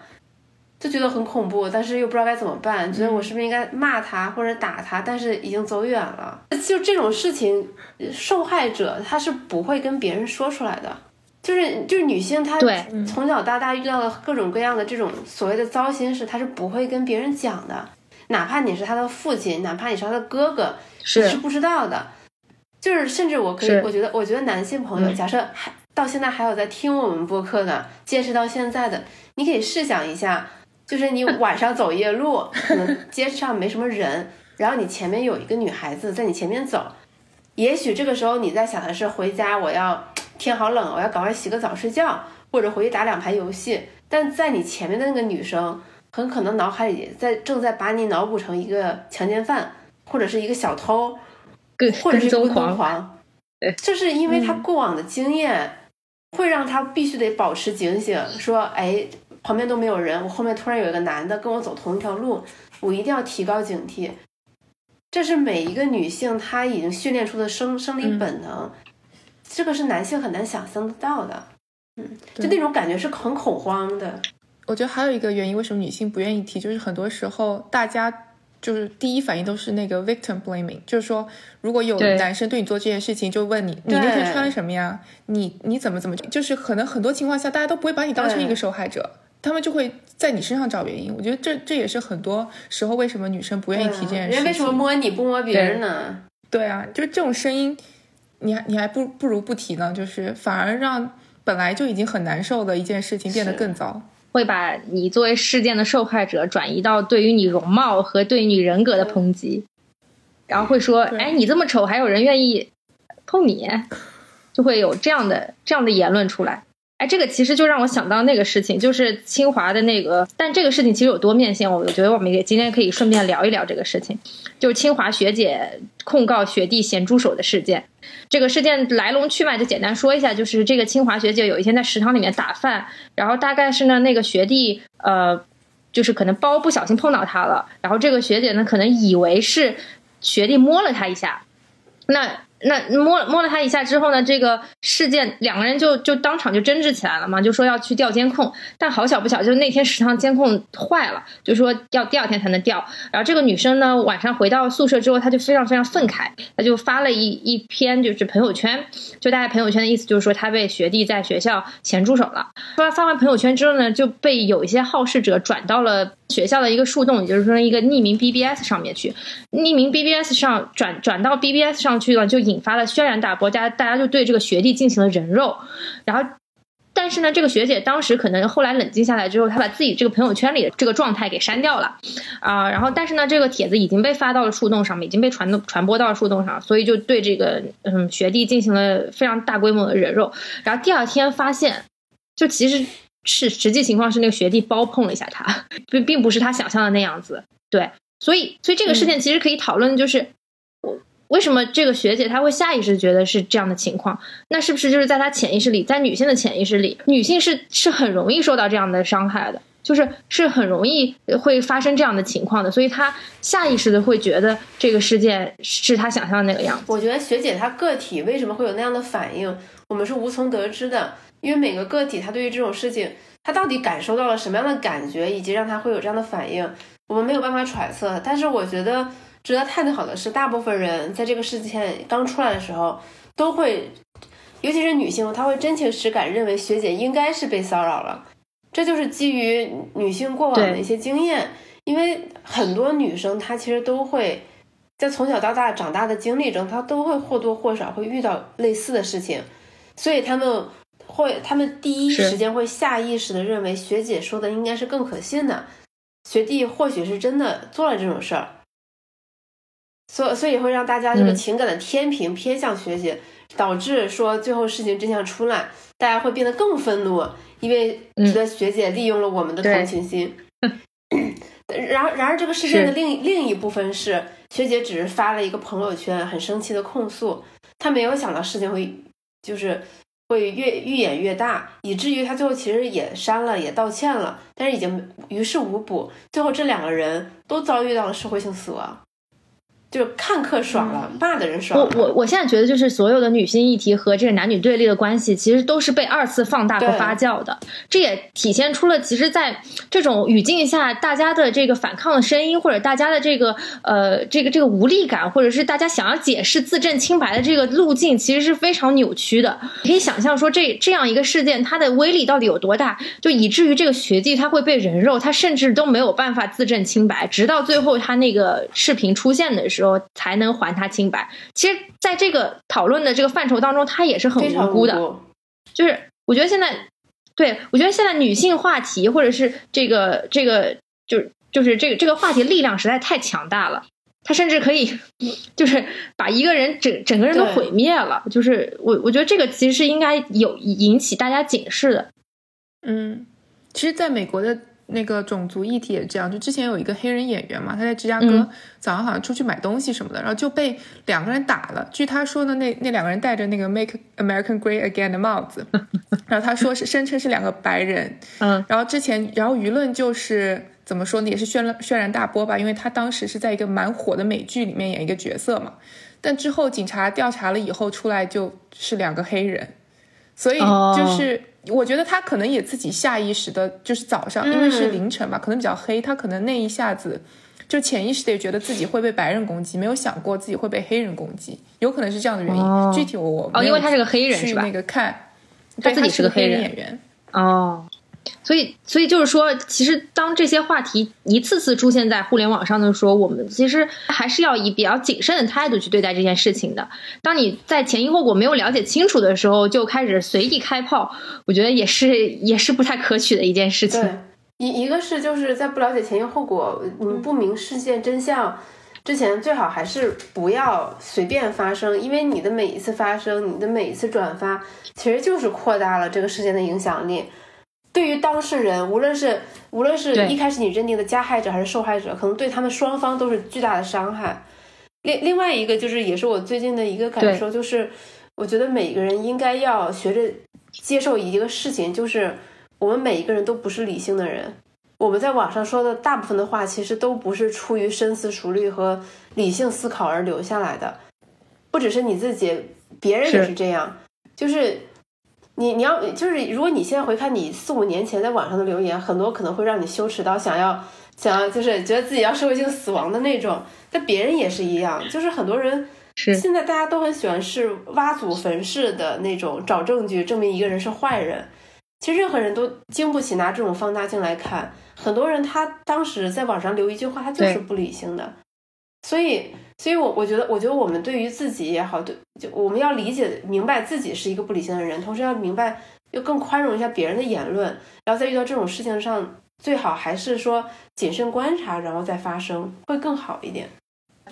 就觉得很恐怖，但是又不知道该怎么办，觉得我是不是应该骂他或者打他？但是已经走远了。就这种事情，受害者他是不会跟别人说出来的。就是就是女性，她从小到大遇到的各种各样的这种所谓的糟心事，她是不会跟别人讲的。哪怕你是她的父亲，哪怕你是她的哥哥，你是不知道的。就是甚至我可以，我觉得，我觉得男性朋友，假设还到现在还有在听我们播客的，坚持到现在的，你可以试想一下。就是你 晚上走夜路，可能街上没什么人，然后你前面有一个女孩子在你前面走，也许这个时候你在想的是回家，我要天好冷，我要赶快洗个澡睡觉，或者回去打两盘游戏。但在你前面的那个女生，很可能脑海里在正在把你脑补成一个强奸犯，或者是一个小偷，或者是跟踪狂。就是因为他过往的经验，会让他必须得保持警醒，说，哎。旁边都没有人，我后面突然有一个男的跟我走同一条路，我一定要提高警惕。这是每一个女性她已经训练出的生生理本能，这个是男性很难想象得到的。嗯，就那种感觉是很恐慌的。我觉得还有一个原因，为什么女性不愿意提，就是很多时候大家就是第一反应都是那个 victim blaming，就是说如果有男生对你做这件事情，就问你你那天穿什么呀？你你怎么怎么，就是可能很多情况下大家都不会把你当成一个受害者。他们就会在你身上找原因，我觉得这这也是很多时候为什么女生不愿意提这件事情。人为什么摸你不摸别人呢？对啊，就是这种声音，你还你还不不如不提呢，就是反而让本来就已经很难受的一件事情变得更糟，会把你作为事件的受害者转移到对于你容貌和对于你人格的抨击，然后会说：“哎，你这么丑，还有人愿意碰你？”就会有这样的这样的言论出来。哎，这个其实就让我想到那个事情，就是清华的那个，但这个事情其实有多面性，我觉得我们也今天可以顺便聊一聊这个事情，就是清华学姐控告学弟咸猪手的事件。这个事件来龙去脉就简单说一下，就是这个清华学姐有一天在食堂里面打饭，然后大概是呢那个学弟呃就是可能包不小心碰到她了，然后这个学姐呢可能以为是学弟摸了她一下，那。那摸摸了他一下之后呢，这个事件两个人就就当场就争执起来了嘛，就说要去调监控，但好巧不巧，就那天食堂监控坏了，就说要第二天才能调。然后这个女生呢，晚上回到宿舍之后，她就非常非常愤慨，她就发了一一篇就是朋友圈，就大家朋友圈的意思就是说她被学弟在学校咸猪手了。发发完朋友圈之后呢，就被有一些好事者转到了学校的一个树洞，也就是说一个匿名 BBS 上面去，匿名 BBS 上转转到 BBS 上去了就。引发了轩然大波，大家大家就对这个学弟进行了人肉，然后，但是呢，这个学姐当时可能后来冷静下来之后，她把自己这个朋友圈里的这个状态给删掉了，啊，然后但是呢，这个帖子已经被发到了树洞上面，已经被传传播到树洞上，所以就对这个嗯学弟进行了非常大规模的人肉，然后第二天发现，就其实是实际情况是那个学弟包碰了一下他，并并不是他想象的那样子，对，所以所以这个事件其实可以讨论就是我。为什么这个学姐她会下意识觉得是这样的情况？那是不是就是在她潜意识里，在女性的潜意识里，女性是是很容易受到这样的伤害的，就是是很容易会发生这样的情况的，所以她下意识的会觉得这个事件是她想象的那个样子。我觉得学姐她个体为什么会有那样的反应，我们是无从得知的，因为每个个体他对于这种事情，他到底感受到了什么样的感觉，以及让他会有这样的反应，我们没有办法揣测。但是我觉得。值得探讨的是，大部分人在这个事件刚出来的时候，都会，尤其是女性，她会真情实感认为学姐应该是被骚扰了。这就是基于女性过往的一些经验，因为很多女生她其实都会在从小到大长大的经历中，她都会或多或少会遇到类似的事情，所以她们会，他们第一时间会下意识的认为学姐说的应该是更可信的，学弟或许是真的做了这种事儿。所所以会让大家这个情感的天平偏向学姐，导致说最后事情真相出来，大家会变得更愤怒，因为觉得学姐利用了我们的同情心。然而然而这个事件的另另一部分是，学姐只是发了一个朋友圈，很生气的控诉，她没有想到事情会就是会越愈演越大，以至于他最后其实也删了，也道歉了，但是已经于事无补，最后这两个人都遭遇到了社会性死亡。就看客爽了，骂的人爽了。我我我现在觉得，就是所有的女性议题和这个男女对立的关系，其实都是被二次放大和发酵的。这也体现出了，其实，在这种语境下，大家的这个反抗的声音，或者大家的这个呃这个这个无力感，或者是大家想要解释自证清白的这个路径，其实是非常扭曲的。可以想象说，这这样一个事件，它的威力到底有多大，就以至于这个学弟他会被人肉，他甚至都没有办法自证清白，直到最后他那个视频出现的时。时候才能还他清白。其实，在这个讨论的这个范畴当中，他也是很无辜的。就是我觉得现在，对我觉得现在女性话题或者是这个这个，就就是这个这个话题力量实在太强大了。他甚至可以，就是把一个人整整个人都毁灭了。就是我我觉得这个其实是应该有引起大家警示的。嗯，其实，在美国的。那个种族议题也这样，就之前有一个黑人演员嘛，他在芝加哥早上好像出去买东西什么的，然后就被两个人打了。据他说呢，那那两个人戴着那个 Make American Great Again 的帽子，然后他说是声称是两个白人。嗯，然后之前，然后舆论就是怎么说呢，也是轩轩然大波吧，因为他当时是在一个蛮火的美剧里面演一个角色嘛。但之后警察调查了以后出来就是两个黑人，所以就是。我觉得他可能也自己下意识的，就是早上，因为是凌晨嘛，可能比较黑，他可能那一下子就潜意识的也觉得自己会被白人攻击，没有想过自己会被黑人攻击，有可能是这样的原因。具体我我哦，因为他是个黑人是吧？那个看，他自己是个黑人演员哦。所以，所以就是说，其实当这些话题一次次出现在互联网上的时候，我们其实还是要以比较谨慎的态度去对待这件事情的。当你在前因后果没有了解清楚的时候，就开始随意开炮，我觉得也是也是不太可取的一件事情。一一个是就是在不了解前因后果，你不明事件真相之前，最好还是不要随便发声，因为你的每一次发声，你的每一次转发，其实就是扩大了这个事件的影响力。对于当事人，无论是无论是一开始你认定的加害者还是受害者，可能对他们双方都是巨大的伤害。另另外一个就是，也是我最近的一个感受，就是我觉得每个人应该要学着接受一个事情，就是我们每一个人都不是理性的人，我们在网上说的大部分的话，其实都不是出于深思熟虑和理性思考而留下来的。不只是你自己，别人也是这样。就是你你要就是如果你现在回看你四五年前在网上的留言，很多可能会让你羞耻到想要想要就是觉得自己要社会性死亡的那种。但别人也是一样，就是很多人是现在大家都很喜欢是挖祖坟式的那种找证据证明一个人是坏人。其实任何人都经不起拿这种放大镜来看。很多人他当时在网上留一句话，他就是不理性的。所以，所以我我觉得，我觉得我们对于自己也好，对，就我们要理解明白自己是一个不理性的人，同时要明白要更宽容一下别人的言论。然后在遇到这种事情上，最好还是说谨慎观察，然后再发生，会更好一点。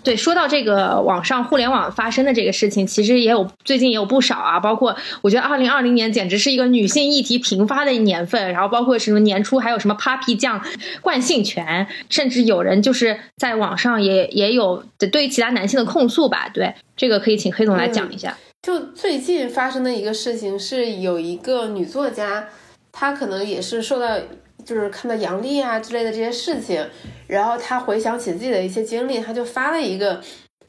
对，说到这个网上互联网发生的这个事情，其实也有最近也有不少啊，包括我觉得二零二零年简直是一个女性议题频发的年份，然后包括什么年初还有什么 Papi 酱惯性权，甚至有人就是在网上也也有对其他男性的控诉吧。对，这个可以请黑总来讲一下。就最近发生的一个事情是，有一个女作家，她可能也是受到。就是看到杨笠啊之类的这些事情，然后他回想起自己的一些经历，他就发了一个，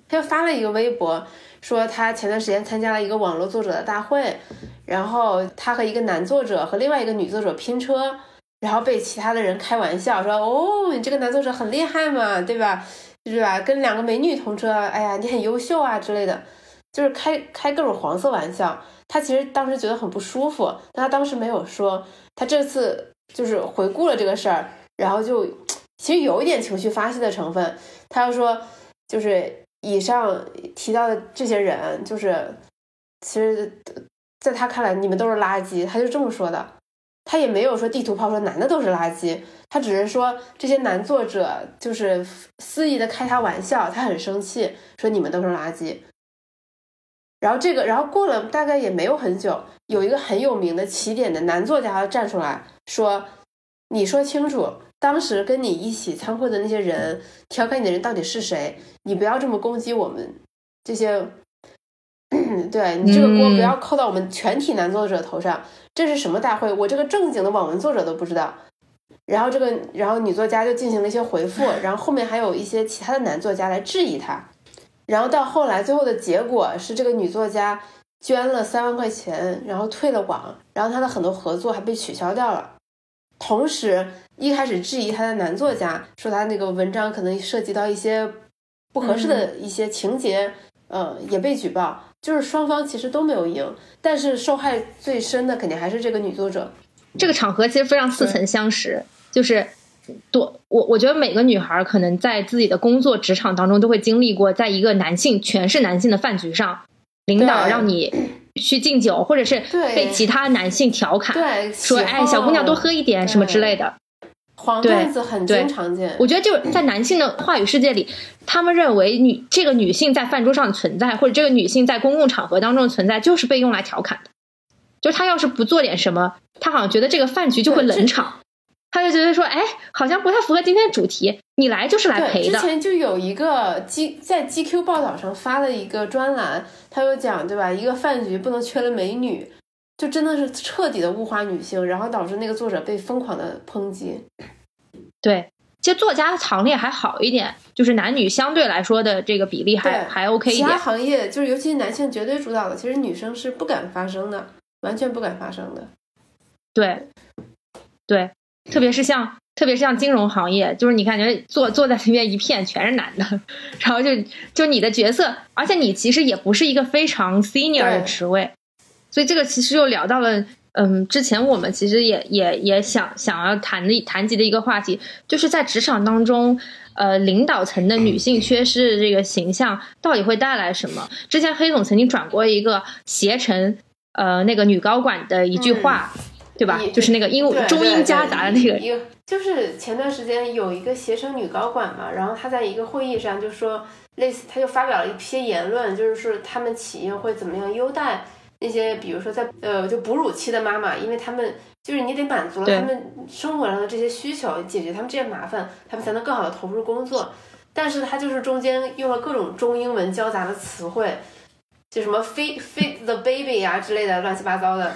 他就发了一个微博，说他前段时间参加了一个网络作者的大会，然后他和一个男作者和另外一个女作者拼车，然后被其他的人开玩笑说，哦，你这个男作者很厉害嘛，对吧？对吧？跟两个美女同车，哎呀，你很优秀啊之类的，就是开开各种黄色玩笑。他其实当时觉得很不舒服，但他当时没有说，他这次。就是回顾了这个事儿，然后就其实有一点情绪发泄的成分。他又说，就是以上提到的这些人，就是其实在他看来，你们都是垃圾。他就这么说的，他也没有说地图炮说男的都是垃圾，他只是说这些男作者就是肆意的开他玩笑，他很生气，说你们都是垃圾。然后这个，然后过了大概也没有很久，有一个很有名的起点的男作家站出来说：“你说清楚，当时跟你一起参会的那些人，调侃你的人到底是谁？你不要这么攻击我们这些，对你这个锅不要扣到我们全体男作者头上。这是什么大会？我这个正经的网文作者都不知道。”然后这个，然后女作家就进行了一些回复，然后后面还有一些其他的男作家来质疑他。然后到后来，最后的结果是这个女作家捐了三万块钱，然后退了网，然后她的很多合作还被取消掉了。同时，一开始质疑她的男作家说他那个文章可能涉及到一些不合适的一些情节，嗯，也被举报。就是双方其实都没有赢，但是受害最深的肯定还是这个女作者。这个场合其实非常似曾相识，就是。多我我觉得每个女孩可能在自己的工作职场当中都会经历过，在一个男性全是男性的饭局上，领导让你去敬酒，或者是被其他男性调侃，说哎小姑娘多喝一点什么之类的，黄段子很经常见。我觉得就是在男性的话语世界里，他们认为女这个女性在饭桌上存在，或者这个女性在公共场合当中的存在，就是被用来调侃的。就她要是不做点什么，她好像觉得这个饭局就会冷场。他就觉得说，哎，好像不太符合今天的主题。你来就是来陪的。之前就有一个 G 在 GQ 报道上发了一个专栏，他就讲，对吧？一个饭局不能缺了美女，就真的是彻底的物化女性，然后导致那个作者被疯狂的抨击。对，其实作家行列还好一点，就是男女相对来说的这个比例还还 OK 一点。其他行业就是，尤其是男性绝对主导的，其实女生是不敢发声的，完全不敢发声的。对，对。特别是像，特别是像金融行业，就是你感觉坐坐在里面一片全是男的，然后就就你的角色，而且你其实也不是一个非常 senior 的职位，所以这个其实又聊到了，嗯，之前我们其实也也也想想要谈的谈及的一个话题，就是在职场当中，呃，领导层的女性缺失这个形象到底会带来什么？之前黑总曾经转过一个携程，呃，那个女高管的一句话。对吧？就是那个英中英夹杂的那个。就是前段时间有一个携程女高管嘛，然后她在一个会议上就说，类似，她就发表了一些言论，就是说他们企业会怎么样优待那些，比如说在呃就哺乳期的妈妈，因为他们就是你得满足了他们生活上的这些需求，解决他们这些麻烦，他们才能更好的投入工作。但是她就是中间用了各种中英文交杂的词汇，就什么 feed feed the baby 啊之类的乱七八糟的。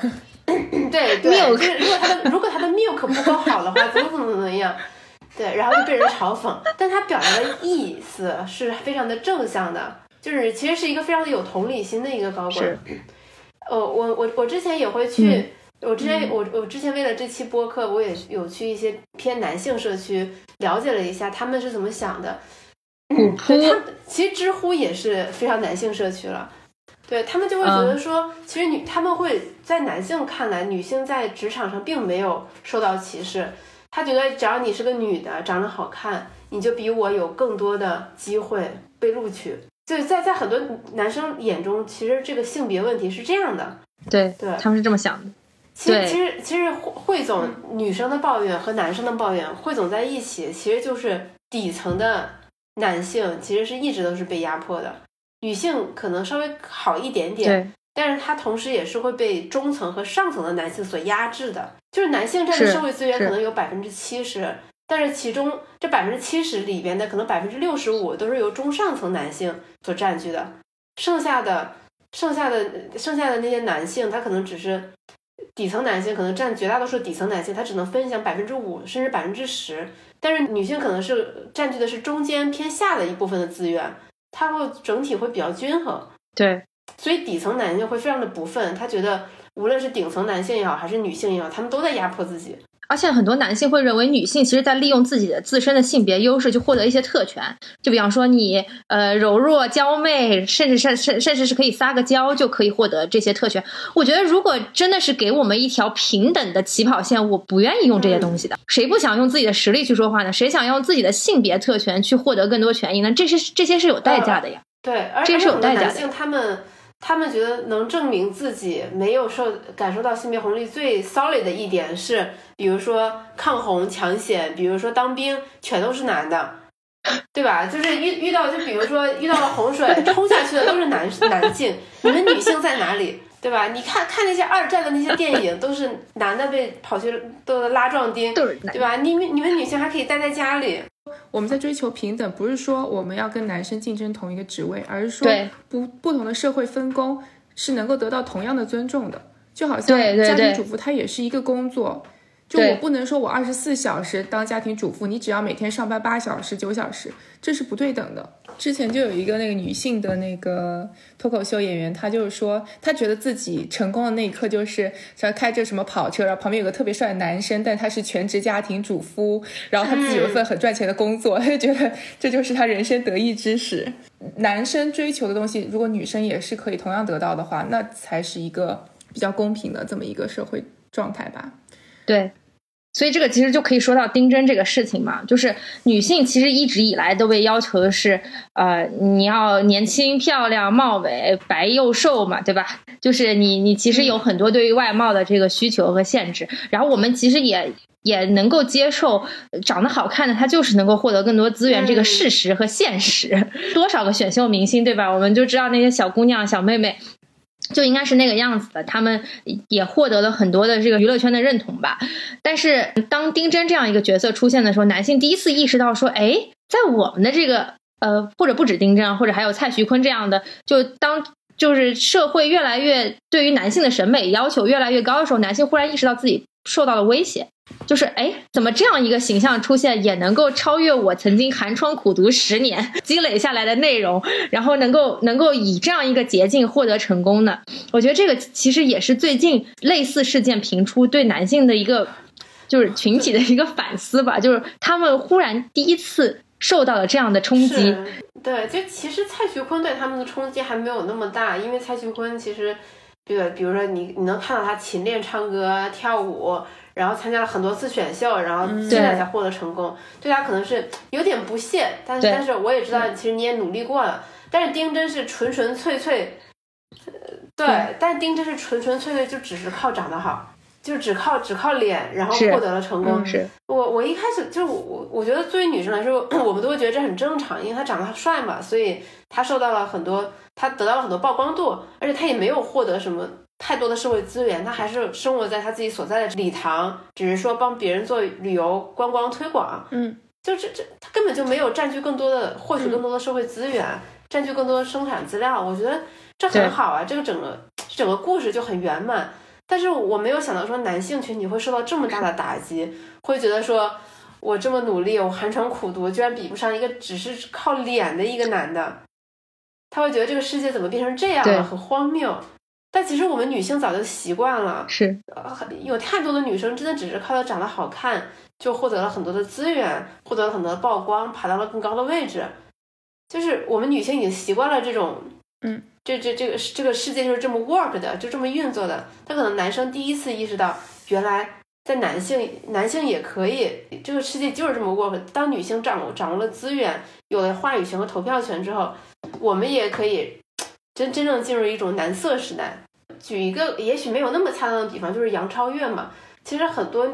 对对，就是如果他的如果他的 milk 不够好的话，怎么怎么怎么样，对，然后就被人嘲讽。但他表达的意思是非常的正向的，就是其实是一个非常的有同理心的一个高管。呃，我我我之前也会去，我之前我我之前为了这期播客，我也有去一些偏男性社区了解了一下他们是怎么想的。嗯，他，其实知乎也是非常男性社区了。对他们就会觉得说，其实女他们会在男性看来，女性在职场上并没有受到歧视。他觉得只要你是个女的，长得好看，你就比我有更多的机会被录取。就在在很多男生眼中，其实这个性别问题是这样的。对对，他们是这么想的。其实其实其实汇总女生的抱怨和男生的抱怨汇总在一起，其实就是底层的男性其实是一直都是被压迫的。女性可能稍微好一点点，但是她同时也是会被中层和上层的男性所压制的。就是男性占的社会资源可能有百分之七十，但是其中这百分之七十里边的可能百分之六十五都是由中上层男性所占据的，剩下的剩下的剩下的那些男性，他可能只是底层男性，可能占绝大多数底层男性，他只能分享百分之五甚至百分之十，但是女性可能是占据的是中间偏下的一部分的资源。它会整体会比较均衡，对，所以底层男性会非常的不忿，他觉得无论是顶层男性也好，还是女性也好，他们都在压迫自己。而且很多男性会认为女性其实在利用自己的自身的性别优势去获得一些特权，就比方说你呃柔弱娇媚，甚至甚甚甚至是可以撒个娇就可以获得这些特权。我觉得如果真的是给我们一条平等的起跑线，我不愿意用这些东西的。谁不想用自己的实力去说话呢？谁想用自己的性别特权去获得更多权益呢？这是这些是有代价的呀。对，这是有代价的。他们。他们觉得能证明自己没有受感受到性别红利最 solid 的一点是，比如说抗洪抢险，比如说当兵，全都是男的，对吧？就是遇遇到就比如说遇到了洪水，冲下去的都是男男性，你们女性在哪里？对吧？你看看那些二战的那些电影，都是男的被跑去都拉壮丁，对吧？你们你们女性还可以待在家里。我们在追求平等，不是说我们要跟男生竞争同一个职位，而是说不不同的社会分工是能够得到同样的尊重的。就好像家庭主妇，她也是一个工作。就我不能说我二十四小时当家庭主妇，你只要每天上班八小时、九小时，这是不对等的。之前就有一个那个女性的那个脱口秀演员，她就是说，她觉得自己成功的那一刻就是像开着什么跑车，然后旁边有个特别帅的男生，但他是全职家庭主夫，然后他自己有一份很赚钱的工作，她就觉得这就是她人生得意之时。男生追求的东西，如果女生也是可以同样得到的话，那才是一个比较公平的这么一个社会状态吧？对。所以这个其实就可以说到丁真这个事情嘛，就是女性其实一直以来都被要求的是，呃，你要年轻漂亮貌美白又瘦嘛，对吧？就是你你其实有很多对于外貌的这个需求和限制，然后我们其实也也能够接受长得好看的她就是能够获得更多资源这个事实和现实。多少个选秀明星对吧？我们就知道那些小姑娘小妹妹。就应该是那个样子的，他们也获得了很多的这个娱乐圈的认同吧。但是当丁真这样一个角色出现的时候，男性第一次意识到说，哎，在我们的这个呃，或者不止丁真，或者还有蔡徐坤这样的，就当就是社会越来越对于男性的审美要求越来越高的时候，男性忽然意识到自己受到了威胁。就是哎，怎么这样一个形象出现，也能够超越我曾经寒窗苦读十年积累下来的内容，然后能够能够以这样一个捷径获得成功呢？我觉得这个其实也是最近类似事件频出对男性的一个就是群体的一个反思吧，就是他们忽然第一次受到了这样的冲击。对，就其实蔡徐坤对他们的冲击还没有那么大，因为蔡徐坤其实，对，比如说你你能看到他勤练唱歌跳舞。然后参加了很多次选秀，然后现在才获得成功，对他可能是有点不屑，但是但是我也知道，其实你也努力过了。但是丁真是纯纯粹粹，对，但丁真是纯纯粹粹就只是靠长得好，就只靠只靠脸，然后获得了成功。是，我我一开始就是我我觉得作为女生来说，我们都会觉得这很正常，因为他长得帅嘛，所以他受到了很多，他得到了很多曝光度，而且他也没有获得什么。太多的社会资源，他还是生活在他自己所在的礼堂，只是说帮别人做旅游观光推广。嗯，就这这，他根本就没有占据更多的获取更多的社会资源，占据更多的生产资料。我觉得这很好啊，这个整个整个故事就很圆满。但是我没有想到说男性群体会受到这么大的打击，会觉得说我这么努力，我寒窗苦读，居然比不上一个只是靠脸的一个男的，他会觉得这个世界怎么变成这样了，很荒谬。但其实我们女性早就习惯了，是呃，有太多的女生真的只是靠她长得好看，就获得了很多的资源，获得了很多的曝光，爬到了更高的位置。就是我们女性已经习惯了这种，嗯，这这这个这个世界就是这么 work 的，就这么运作的。她可能男生第一次意识到，原来在男性男性也可以，这个世界就是这么 work。当女性掌掌握了资源，有了话语权和投票权之后，我们也可以。真真正进入一种男色时代。举一个也许没有那么恰当的比方，就是杨超越嘛。其实很多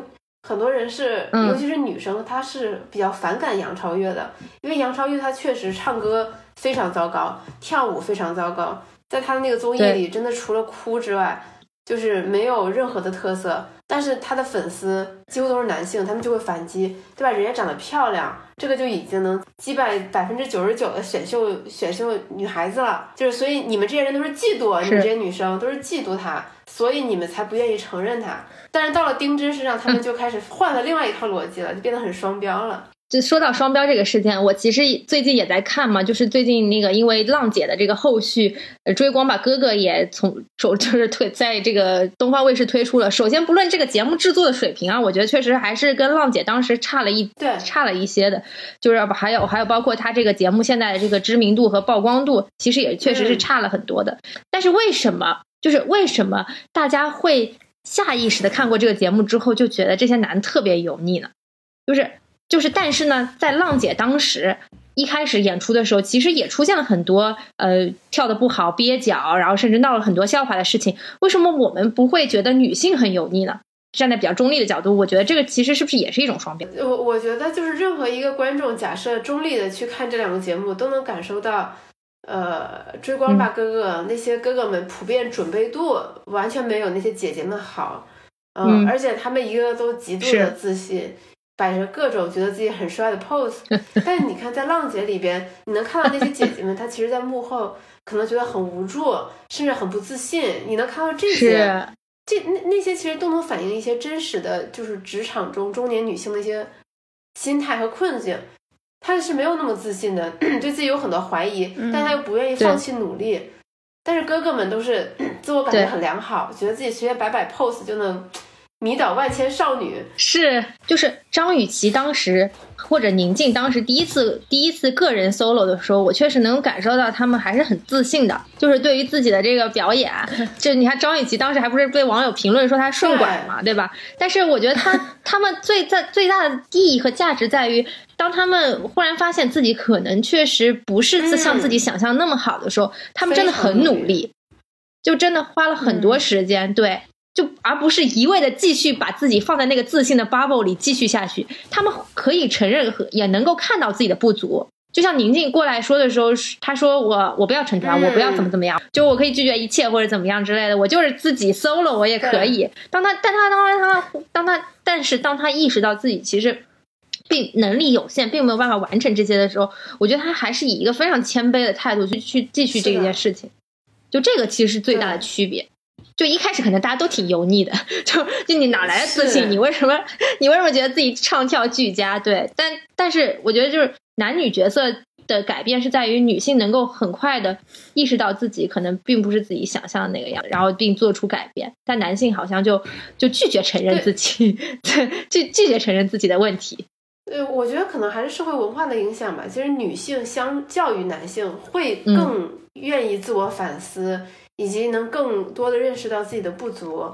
很多人是，尤其是女生，她是比较反感杨超越的，因为杨超越她确实唱歌非常糟糕，跳舞非常糟糕，在她的那个综艺里，真的除了哭之外，就是没有任何的特色。但是他的粉丝几乎都是男性，他们就会反击，对吧？人家长得漂亮。这个就已经能击败百分之九十九的选秀选秀女孩子了，就是所以你们这些人都是嫉妒你们这些女生都是嫉妒她，所以你们才不愿意承认她。但是到了丁真身上，他们就开始换了另外一套逻辑了，就变得很双标了。就说到双标这个事件，我其实最近也在看嘛，就是最近那个因为浪姐的这个后续，呃，追光吧哥哥也从首就是推在这个东方卫视推出了。首先不论这个节目制作的水平啊，我觉得确实还是跟浪姐当时差了一对差了一些的，就是还有还有包括他这个节目现在的这个知名度和曝光度，其实也确实是差了很多的。但是为什么就是为什么大家会下意识的看过这个节目之后就觉得这些男特别油腻呢？就是。就是，但是呢，在浪姐当时一开始演出的时候，其实也出现了很多呃跳的不好、憋脚，然后甚至闹了很多笑话的事情。为什么我们不会觉得女性很油腻呢？站在比较中立的角度，我觉得这个其实是不是也是一种双标？我我觉得就是任何一个观众，假设中立的去看这两个节目，都能感受到，呃，追光吧哥哥那些哥哥们普遍准备度完全没有那些姐姐们好，嗯，而且他们一个个都极度的自信。摆着各种觉得自己很帅的 pose，但是你看在浪姐里边，你能看到那些姐姐们，她其实，在幕后可能觉得很无助，甚至很不自信。你能看到这些，这那那些其实都能反映一些真实的就是职场中中年女性的一些心态和困境。她是没有那么自信的，对自己有很多怀疑，但她又不愿意放弃努力。但是哥哥们都是 自我感觉很良好，觉得自己随便摆摆 pose 就能。迷倒万千少女是，就是张雨绮当时或者宁静当时第一次第一次个人 solo 的时候，我确实能感受到他们还是很自信的，就是对于自己的这个表演，就你看张雨绮当时还不是被网友评论说她顺拐嘛，对吧？但是我觉得她 他们最在最大的意义和价值在于，当他们忽然发现自己可能确实不是像自己想象那么好的时候，他们真的很努力，就真的花了很多时间，对。就而不是一味的继续把自己放在那个自信的 bubble 里继续下去，他们可以承认和也能够看到自己的不足。就像宁静过来说的时候，他说我我不要成团，我不要怎么怎么样，就我可以拒绝一切或者怎么样之类的，我就是自己 solo 我也可以。当他但他当他当他但是当他意识到自己其实并能力有限，并没有办法完成这些的时候，我觉得他还是以一个非常谦卑的态度去去继续这件事情。就这个其实是最大的区别。就一开始可能大家都挺油腻的，就就你哪来的自信？你为什么你为什么觉得自己唱跳俱佳？对，但但是我觉得就是男女角色的改变是在于女性能够很快的意识到自己可能并不是自己想象的那个样，然后并做出改变。但男性好像就就拒绝承认自己，对，拒拒绝承认自己的问题。对，我觉得可能还是社会文化的影响吧。其实女性相较于男性会更愿意自我反思。以及能更多的认识到自己的不足，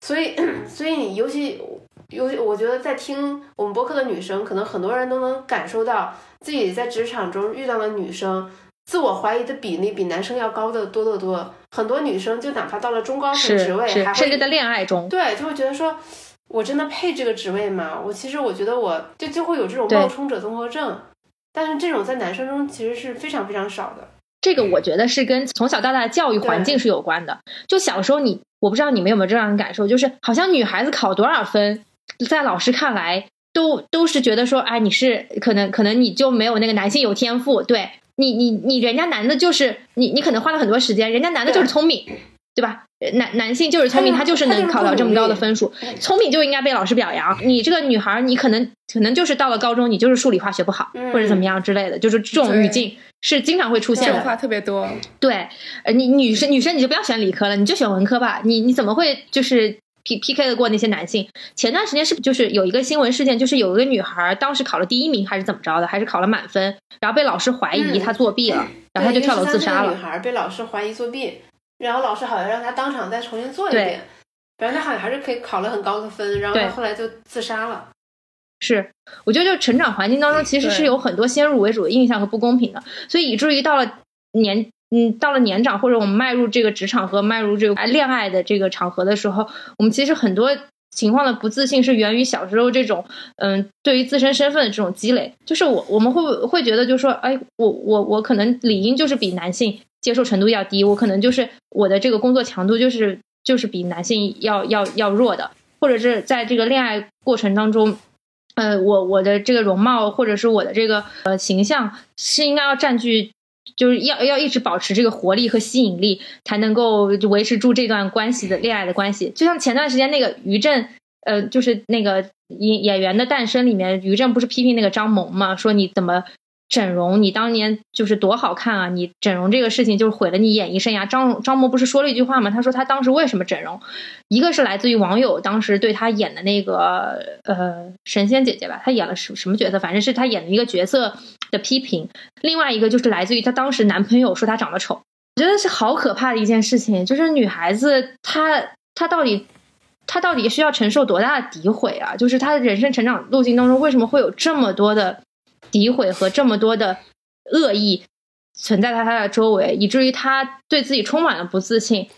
所以，所以你尤其，尤其我觉得在听我们播客的女生，可能很多人都能感受到自己在职场中遇到的女生，自我怀疑的比例比男生要高的多得多。很多女生就哪怕到了中高层职位，还甚至在恋爱中，对，就会觉得说，我真的配这个职位吗？我其实我觉得我就就会有这种冒充者综合症，但是这种在男生中其实是非常非常少的。这个我觉得是跟从小到大的教育环境是有关的。就小时候你，我不知道你们有没有这样的感受，就是好像女孩子考多少分，在老师看来都都是觉得说，哎，你是可能可能你就没有那个男性有天赋，对你你你人家男的就是你你可能花了很多时间，人家男的就是聪明，对吧？男男性就是聪明，他就是能考到这么高的分数，聪明就应该被老师表扬。你这个女孩，你可能可能就是到了高中，你就是数理化学不好，或者怎么样之类的，就是这种语境是经常会出现的。话特别多。对，呃，你女生女生你就不要选理科了，你就选文科吧。你你怎么会就是 P P K 的过那些男性？前段时间是就是有一个新闻事件，就是有一个女孩当时考了第一名还是怎么着的，还是考了满分，然后被老师怀疑她作弊了，然后她就跳楼自杀了。女孩被老师怀疑作弊。然后老师好像让他当场再重新做一遍，反正他好像还是可以考了很高的分，然后他后来就自杀了。是，我觉得就成长环境当中其实是有很多先入为主的印象和不公平的，所以以至于到了年嗯到了年长或者我们迈入这个职场和迈入这个恋爱的这个场合的时候，我们其实很多情况的不自信是源于小时候这种嗯对于自身身份的这种积累，就是我我们会会觉得就是说哎我我我可能理应就是比男性。接受程度要低，我可能就是我的这个工作强度就是就是比男性要要要弱的，或者是在这个恋爱过程当中，呃，我我的这个容貌或者是我的这个呃形象是应该要占据，就是要要一直保持这个活力和吸引力，才能够维持住这段关系的恋爱的关系。就像前段时间那个于正，呃，就是那个演演员的诞生里面，于正不是批评那个张萌嘛，说你怎么。整容，你当年就是多好看啊！你整容这个事情就是毁了你演艺生涯。张张默不是说了一句话吗？他说他当时为什么整容，一个是来自于网友当时对他演的那个呃神仙姐姐吧，他演了什什么角色？反正是他演的一个角色的批评。另外一个就是来自于他当时男朋友说他长得丑，我觉得是好可怕的一件事情。就是女孩子她她到底她到底需要承受多大的诋毁啊？就是她的人生成长路径当中为什么会有这么多的？诋毁和这么多的恶意存在在他的周围，以至于他对自己充满了不自信，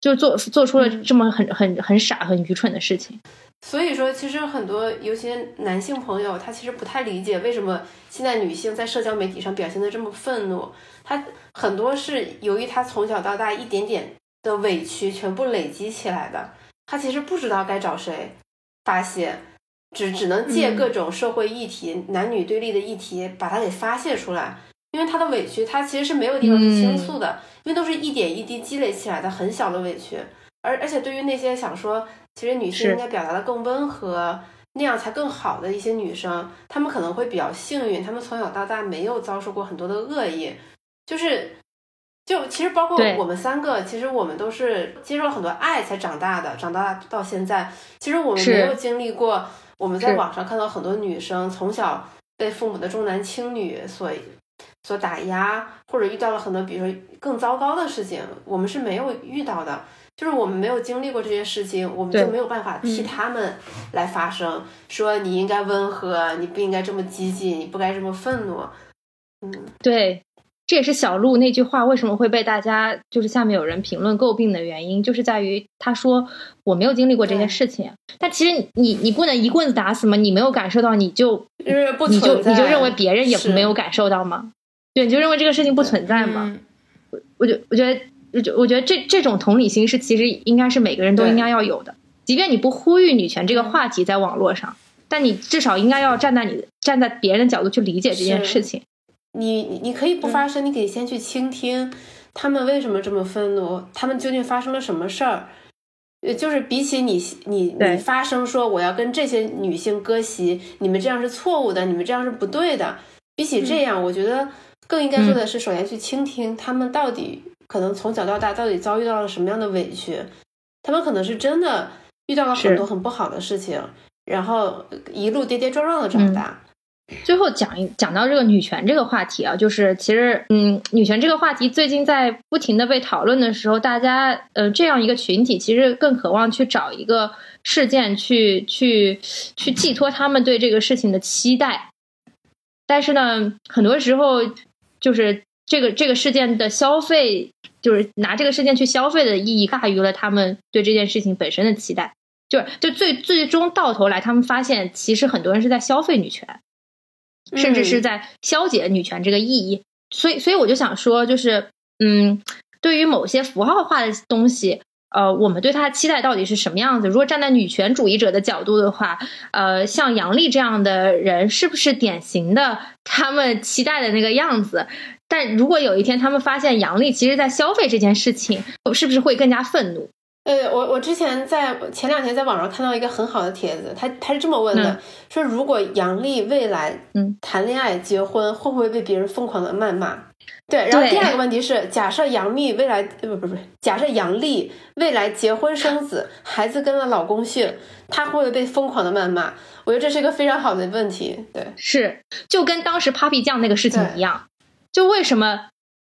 就做做出了这么很很很傻、很愚蠢的事情。所以说，其实很多有些男性朋友，他其实不太理解为什么现在女性在社交媒体上表现的这么愤怒。他很多是由于他从小到大一点点的委屈全部累积起来的，他其实不知道该找谁发泄。只只能借各种社会议题、男女对立的议题，把它给发泄出来。因为他的委屈，他其实是没有地方去倾诉的，因为都是一点一滴积累起来的很小的委屈。而而且对于那些想说，其实女性应该表达的更温和，那样才更好的一些女生，她们可能会比较幸运，她们从小到大没有遭受过很多的恶意，就是。就其实包括我们三个，其实我们都是接受了很多爱才长大的，长大到现在，其实我们没有经历过。我们在网上看到很多女生从小被父母的重男轻女所所打压，或者遇到了很多比如说更糟糕的事情，我们是没有遇到的。就是我们没有经历过这些事情，我们就没有办法替他们来发声，说你应该温和，你不应该这么激进，你不该这么愤怒。嗯，对。这也是小鹿那句话为什么会被大家就是下面有人评论诟病的原因，就是在于他说我没有经历过这件事情。但其实你你不能一棍子打死吗？你没有感受到，你就你就你就认为别人也没有感受到吗？对，你就认为这个事情不存在吗？我我觉我觉得我觉我觉得这这种同理心是其实应该是每个人都应该要有的。即便你不呼吁女权这个话题在网络上，但你至少应该要站在你站在别人的角度去理解这件事情。你你可以不发声，你可以先去倾听他们为什么这么愤怒，他们究竟发生了什么事儿？呃，就是比起你你你发声说我要跟这些女性割席，你们这样是错误的，你们这样是不对的。比起这样，我觉得更应该做的是，首先去倾听他们到底可能从小到大到底遭遇到了什么样的委屈，他们可能是真的遇到了很多很不好的事情，然后一路跌跌撞撞的长大。最后讲一讲到这个女权这个话题啊，就是其实嗯，女权这个话题最近在不停的被讨论的时候，大家呃这样一个群体其实更渴望去找一个事件去去去寄托他们对这个事情的期待，但是呢，很多时候就是这个这个事件的消费，就是拿这个事件去消费的意义大于了他们对这件事情本身的期待，就是就最最终到头来，他们发现其实很多人是在消费女权。甚至是在消解女权这个意义，所以，所以我就想说，就是，嗯，对于某些符号化的东西，呃，我们对它的期待到底是什么样子？如果站在女权主义者的角度的话，呃，像杨笠这样的人，是不是典型的他们期待的那个样子？但如果有一天他们发现杨丽其实在消费这件事情，是不是会更加愤怒？呃，我我之前在前两天在网上看到一个很好的帖子，他他是这么问的，说如果杨笠未来嗯谈恋爱结婚，会不会被别人疯狂的谩骂？对，然后第二个问题是，假设杨幂未来不不不，假设杨丽未来结婚生子，孩子跟了老公姓，她会不会被疯狂的谩骂？我觉得这是一个非常好的问题。对，是就跟当时 Papi 酱那个事情一样，就为什么？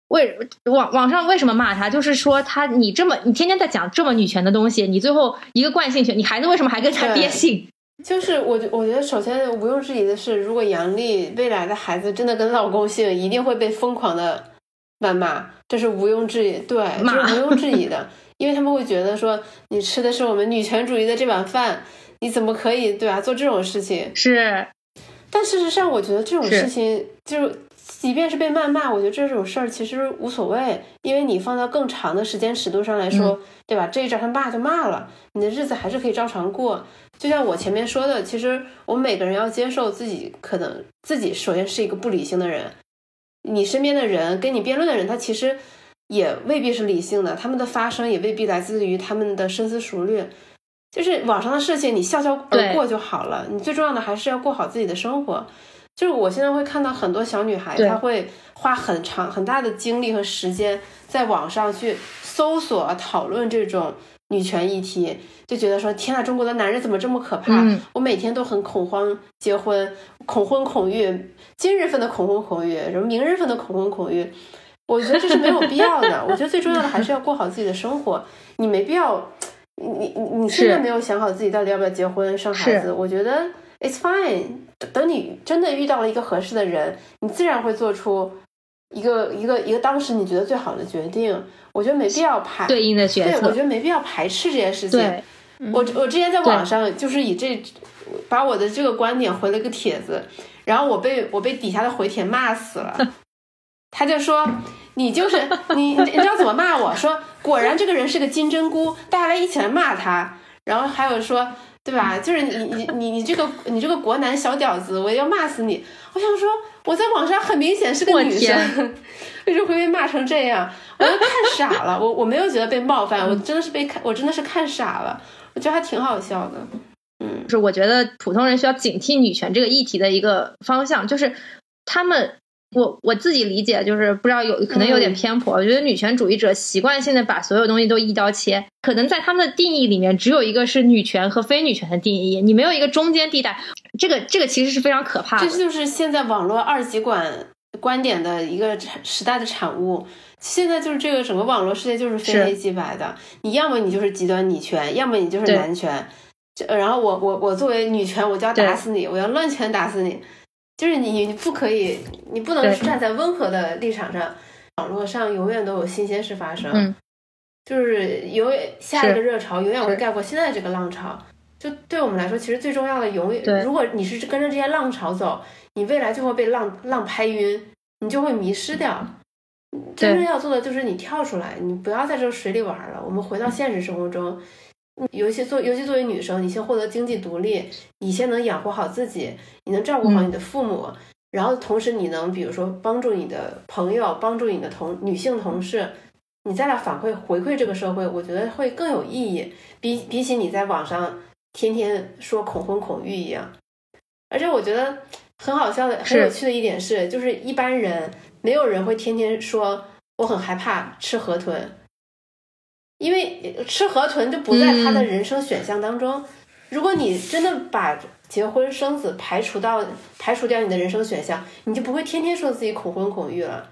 为网网上为什么骂他？就是说他你这么你天天在讲这么女权的东西，你最后一个惯性权，你孩子为什么还跟他爹姓？就是我我觉得首先毋庸置疑的是，如果杨丽未来的孩子真的跟老公姓，一定会被疯狂的谩骂，这是毋庸置疑，对，这是毋庸置疑的，因为他们会觉得说你吃的是我们女权主义的这碗饭，你怎么可以对吧做这种事情？是，但事实上我觉得这种事情就是。即便是被谩骂，我觉得这种事儿其实无所谓，因为你放到更长的时间尺度上来说，对吧？这一阵他骂就骂了，你的日子还是可以照常过。就像我前面说的，其实我们每个人要接受自己，可能自己首先是一个不理性的人，你身边的人跟你辩论的人，他其实也未必是理性的，他们的发声也未必来自于他们的深思熟虑。就是网上的事情，你笑笑而过就好了，你最重要的还是要过好自己的生活。就是我现在会看到很多小女孩，她会花很长很大的精力和时间在网上去搜索讨论这种女权议题，就觉得说天呐，中国的男人怎么这么可怕？我每天都很恐慌，结婚恐婚恐育，今日份的恐婚恐育，什么明日份的恐婚恐育，我觉得这是没有必要的。我觉得最重要的还是要过好自己的生活，你没必要，你你你现在没有想好自己到底要不要结婚生孩子，我觉得。It's fine。等你真的遇到了一个合适的人，你自然会做出一个一个一个当时你觉得最好的决定。我觉得没必要排对应的角色。对，我觉得没必要排斥这件事情。我我之前在网上就是以这把我的这个观点回了个帖子，然后我被我被底下的回帖骂死了。他就说你就是你，你知道怎么骂我？说果然这个人是个金针菇，大家来一起来骂他。然后还有说。对吧？就是你你你你这个你这个国男小屌子，我要骂死你！我想说，我在网上很明显是个女生，为什么会被骂成这样？我都看傻了，我我没有觉得被冒犯，我真的是被看，我真的是看傻了。我觉得还挺好笑的。嗯，就是我觉得普通人需要警惕女权这个议题的一个方向，就是他们。我我自己理解就是不知道有可能有点偏颇，我觉得女权主义者习惯性的把所有东西都一刀切，可能在他们的定义里面只有一个是女权和非女权的定义，你没有一个中间地带，这个这个其实是非常可怕的。这就是现在网络二极管观点的一个产时代的产物。现在就是这个整个网络世界就是非黑即白的，你要么你就是极端女权，要么你就是男权。然后我我我作为女权，我就要打死你，我要乱拳打死你。就是你，你不可以，你不能站在温和的立场上。网络上永远都有新鲜事发生，就是永远下一个热潮永远会盖过现在这个浪潮。就对我们来说，其实最重要的永远，如果你是跟着这些浪潮走，你未来就会被浪浪拍晕，你就会迷失掉。真正要做的就是你跳出来，你不要在这个水里玩了。我们回到现实生活中。尤其作，尤其作为女生，你先获得经济独立，你先能养活好自己，你能照顾好你的父母，然后同时你能，比如说帮助你的朋友，帮助你的同女性同事，你再来反馈回馈这个社会，我觉得会更有意义，比比起你在网上天天说恐婚恐育一样。而且我觉得很好笑的、很有趣的一点是，就是一般人没有人会天天说我很害怕吃河豚。因为吃河豚就不在他的人生选项当中。如果你真的把结婚生子排除到排除掉你的人生选项，你就不会天天说自己恐婚恐育了。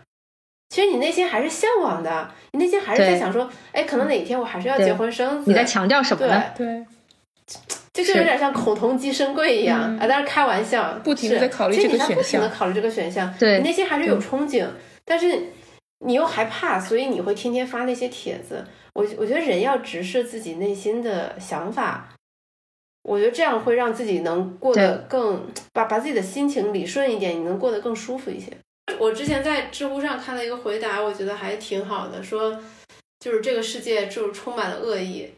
其实你内心还是向往的，你内心还是在想说，哎，可能哪天我还是要结婚生子。你在强调什么呢？对，这就有点像恐同鸡生贵一样啊！但是开玩笑，不停的在考虑这个选项，不停的考虑这个选项。对，你内心还是有憧憬，但是你又害怕，所以你会天天发那些帖子。我我觉得人要直视自己内心的想法，我觉得这样会让自己能过得更把把自己的心情理顺一点，你能过得更舒服一些。我之前在知乎上看了一个回答，我觉得还挺好的，说就是这个世界就是充满了恶意，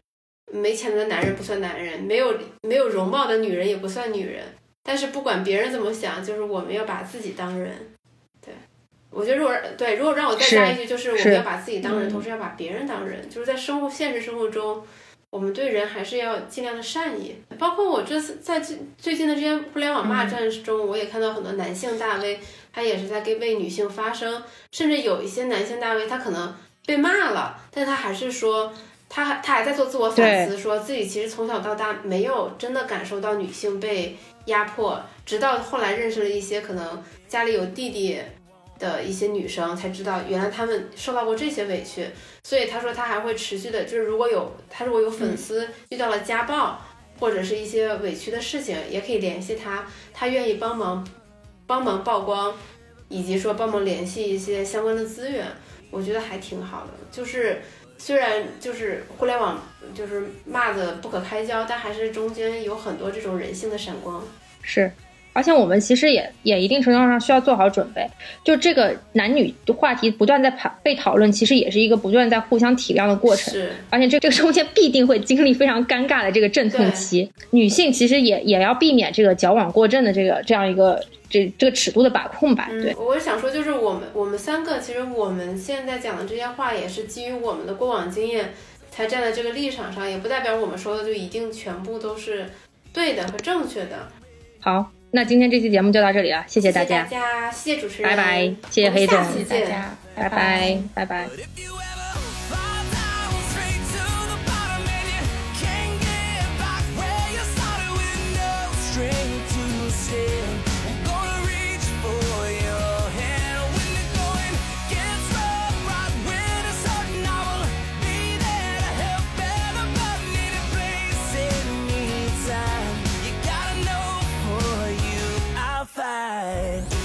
没钱的男人不算男人，没有没有容貌的女人也不算女人，但是不管别人怎么想，就是我们要把自己当人。对，我觉得如果对，如果让我再加一句，就是我们要把自己当人，同时要把别人当人，就是在生活现实生活中，我们对人还是要尽量的善意。包括我这次在最最近的这些互联网骂战中，我也看到很多男性大 V，他也是在给为女性发声，甚至有一些男性大 V，他可能被骂了，但他还是说。他还他还在做自我反思，说自己其实从小到大没有真的感受到女性被压迫，直到后来认识了一些可能家里有弟弟的一些女生，才知道原来她们受到过这些委屈。所以他说他还会持续的，就是如果有他如果有粉丝遇到了家暴或者是一些委屈的事情，也可以联系他，他愿意帮忙帮忙曝光，以及说帮忙联系一些相关的资源，我觉得还挺好的，就是。虽然就是互联网就是骂的不可开交，但还是中间有很多这种人性的闪光。是，而且我们其实也也一定程度上需要做好准备，就这个男女话题不断在讨被讨论，其实也是一个不断在互相体谅的过程。是，而且这这个中间必定会经历非常尴尬的这个阵痛期，女性其实也也要避免这个矫枉过正的这个这样一个。这这个尺度的把控吧，对，我是想说，就是我们我们三个，其实我们现在讲的这些话，也是基于我们的过往经验，才站在这个立场上，也不代表我们说的就一定全部都是对的和正确的。好，那今天这期节目就到这里了，谢谢大家，谢谢主持人，拜拜，谢谢黑总，谢谢大家，拜拜，拜拜。right.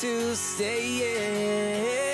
to say it.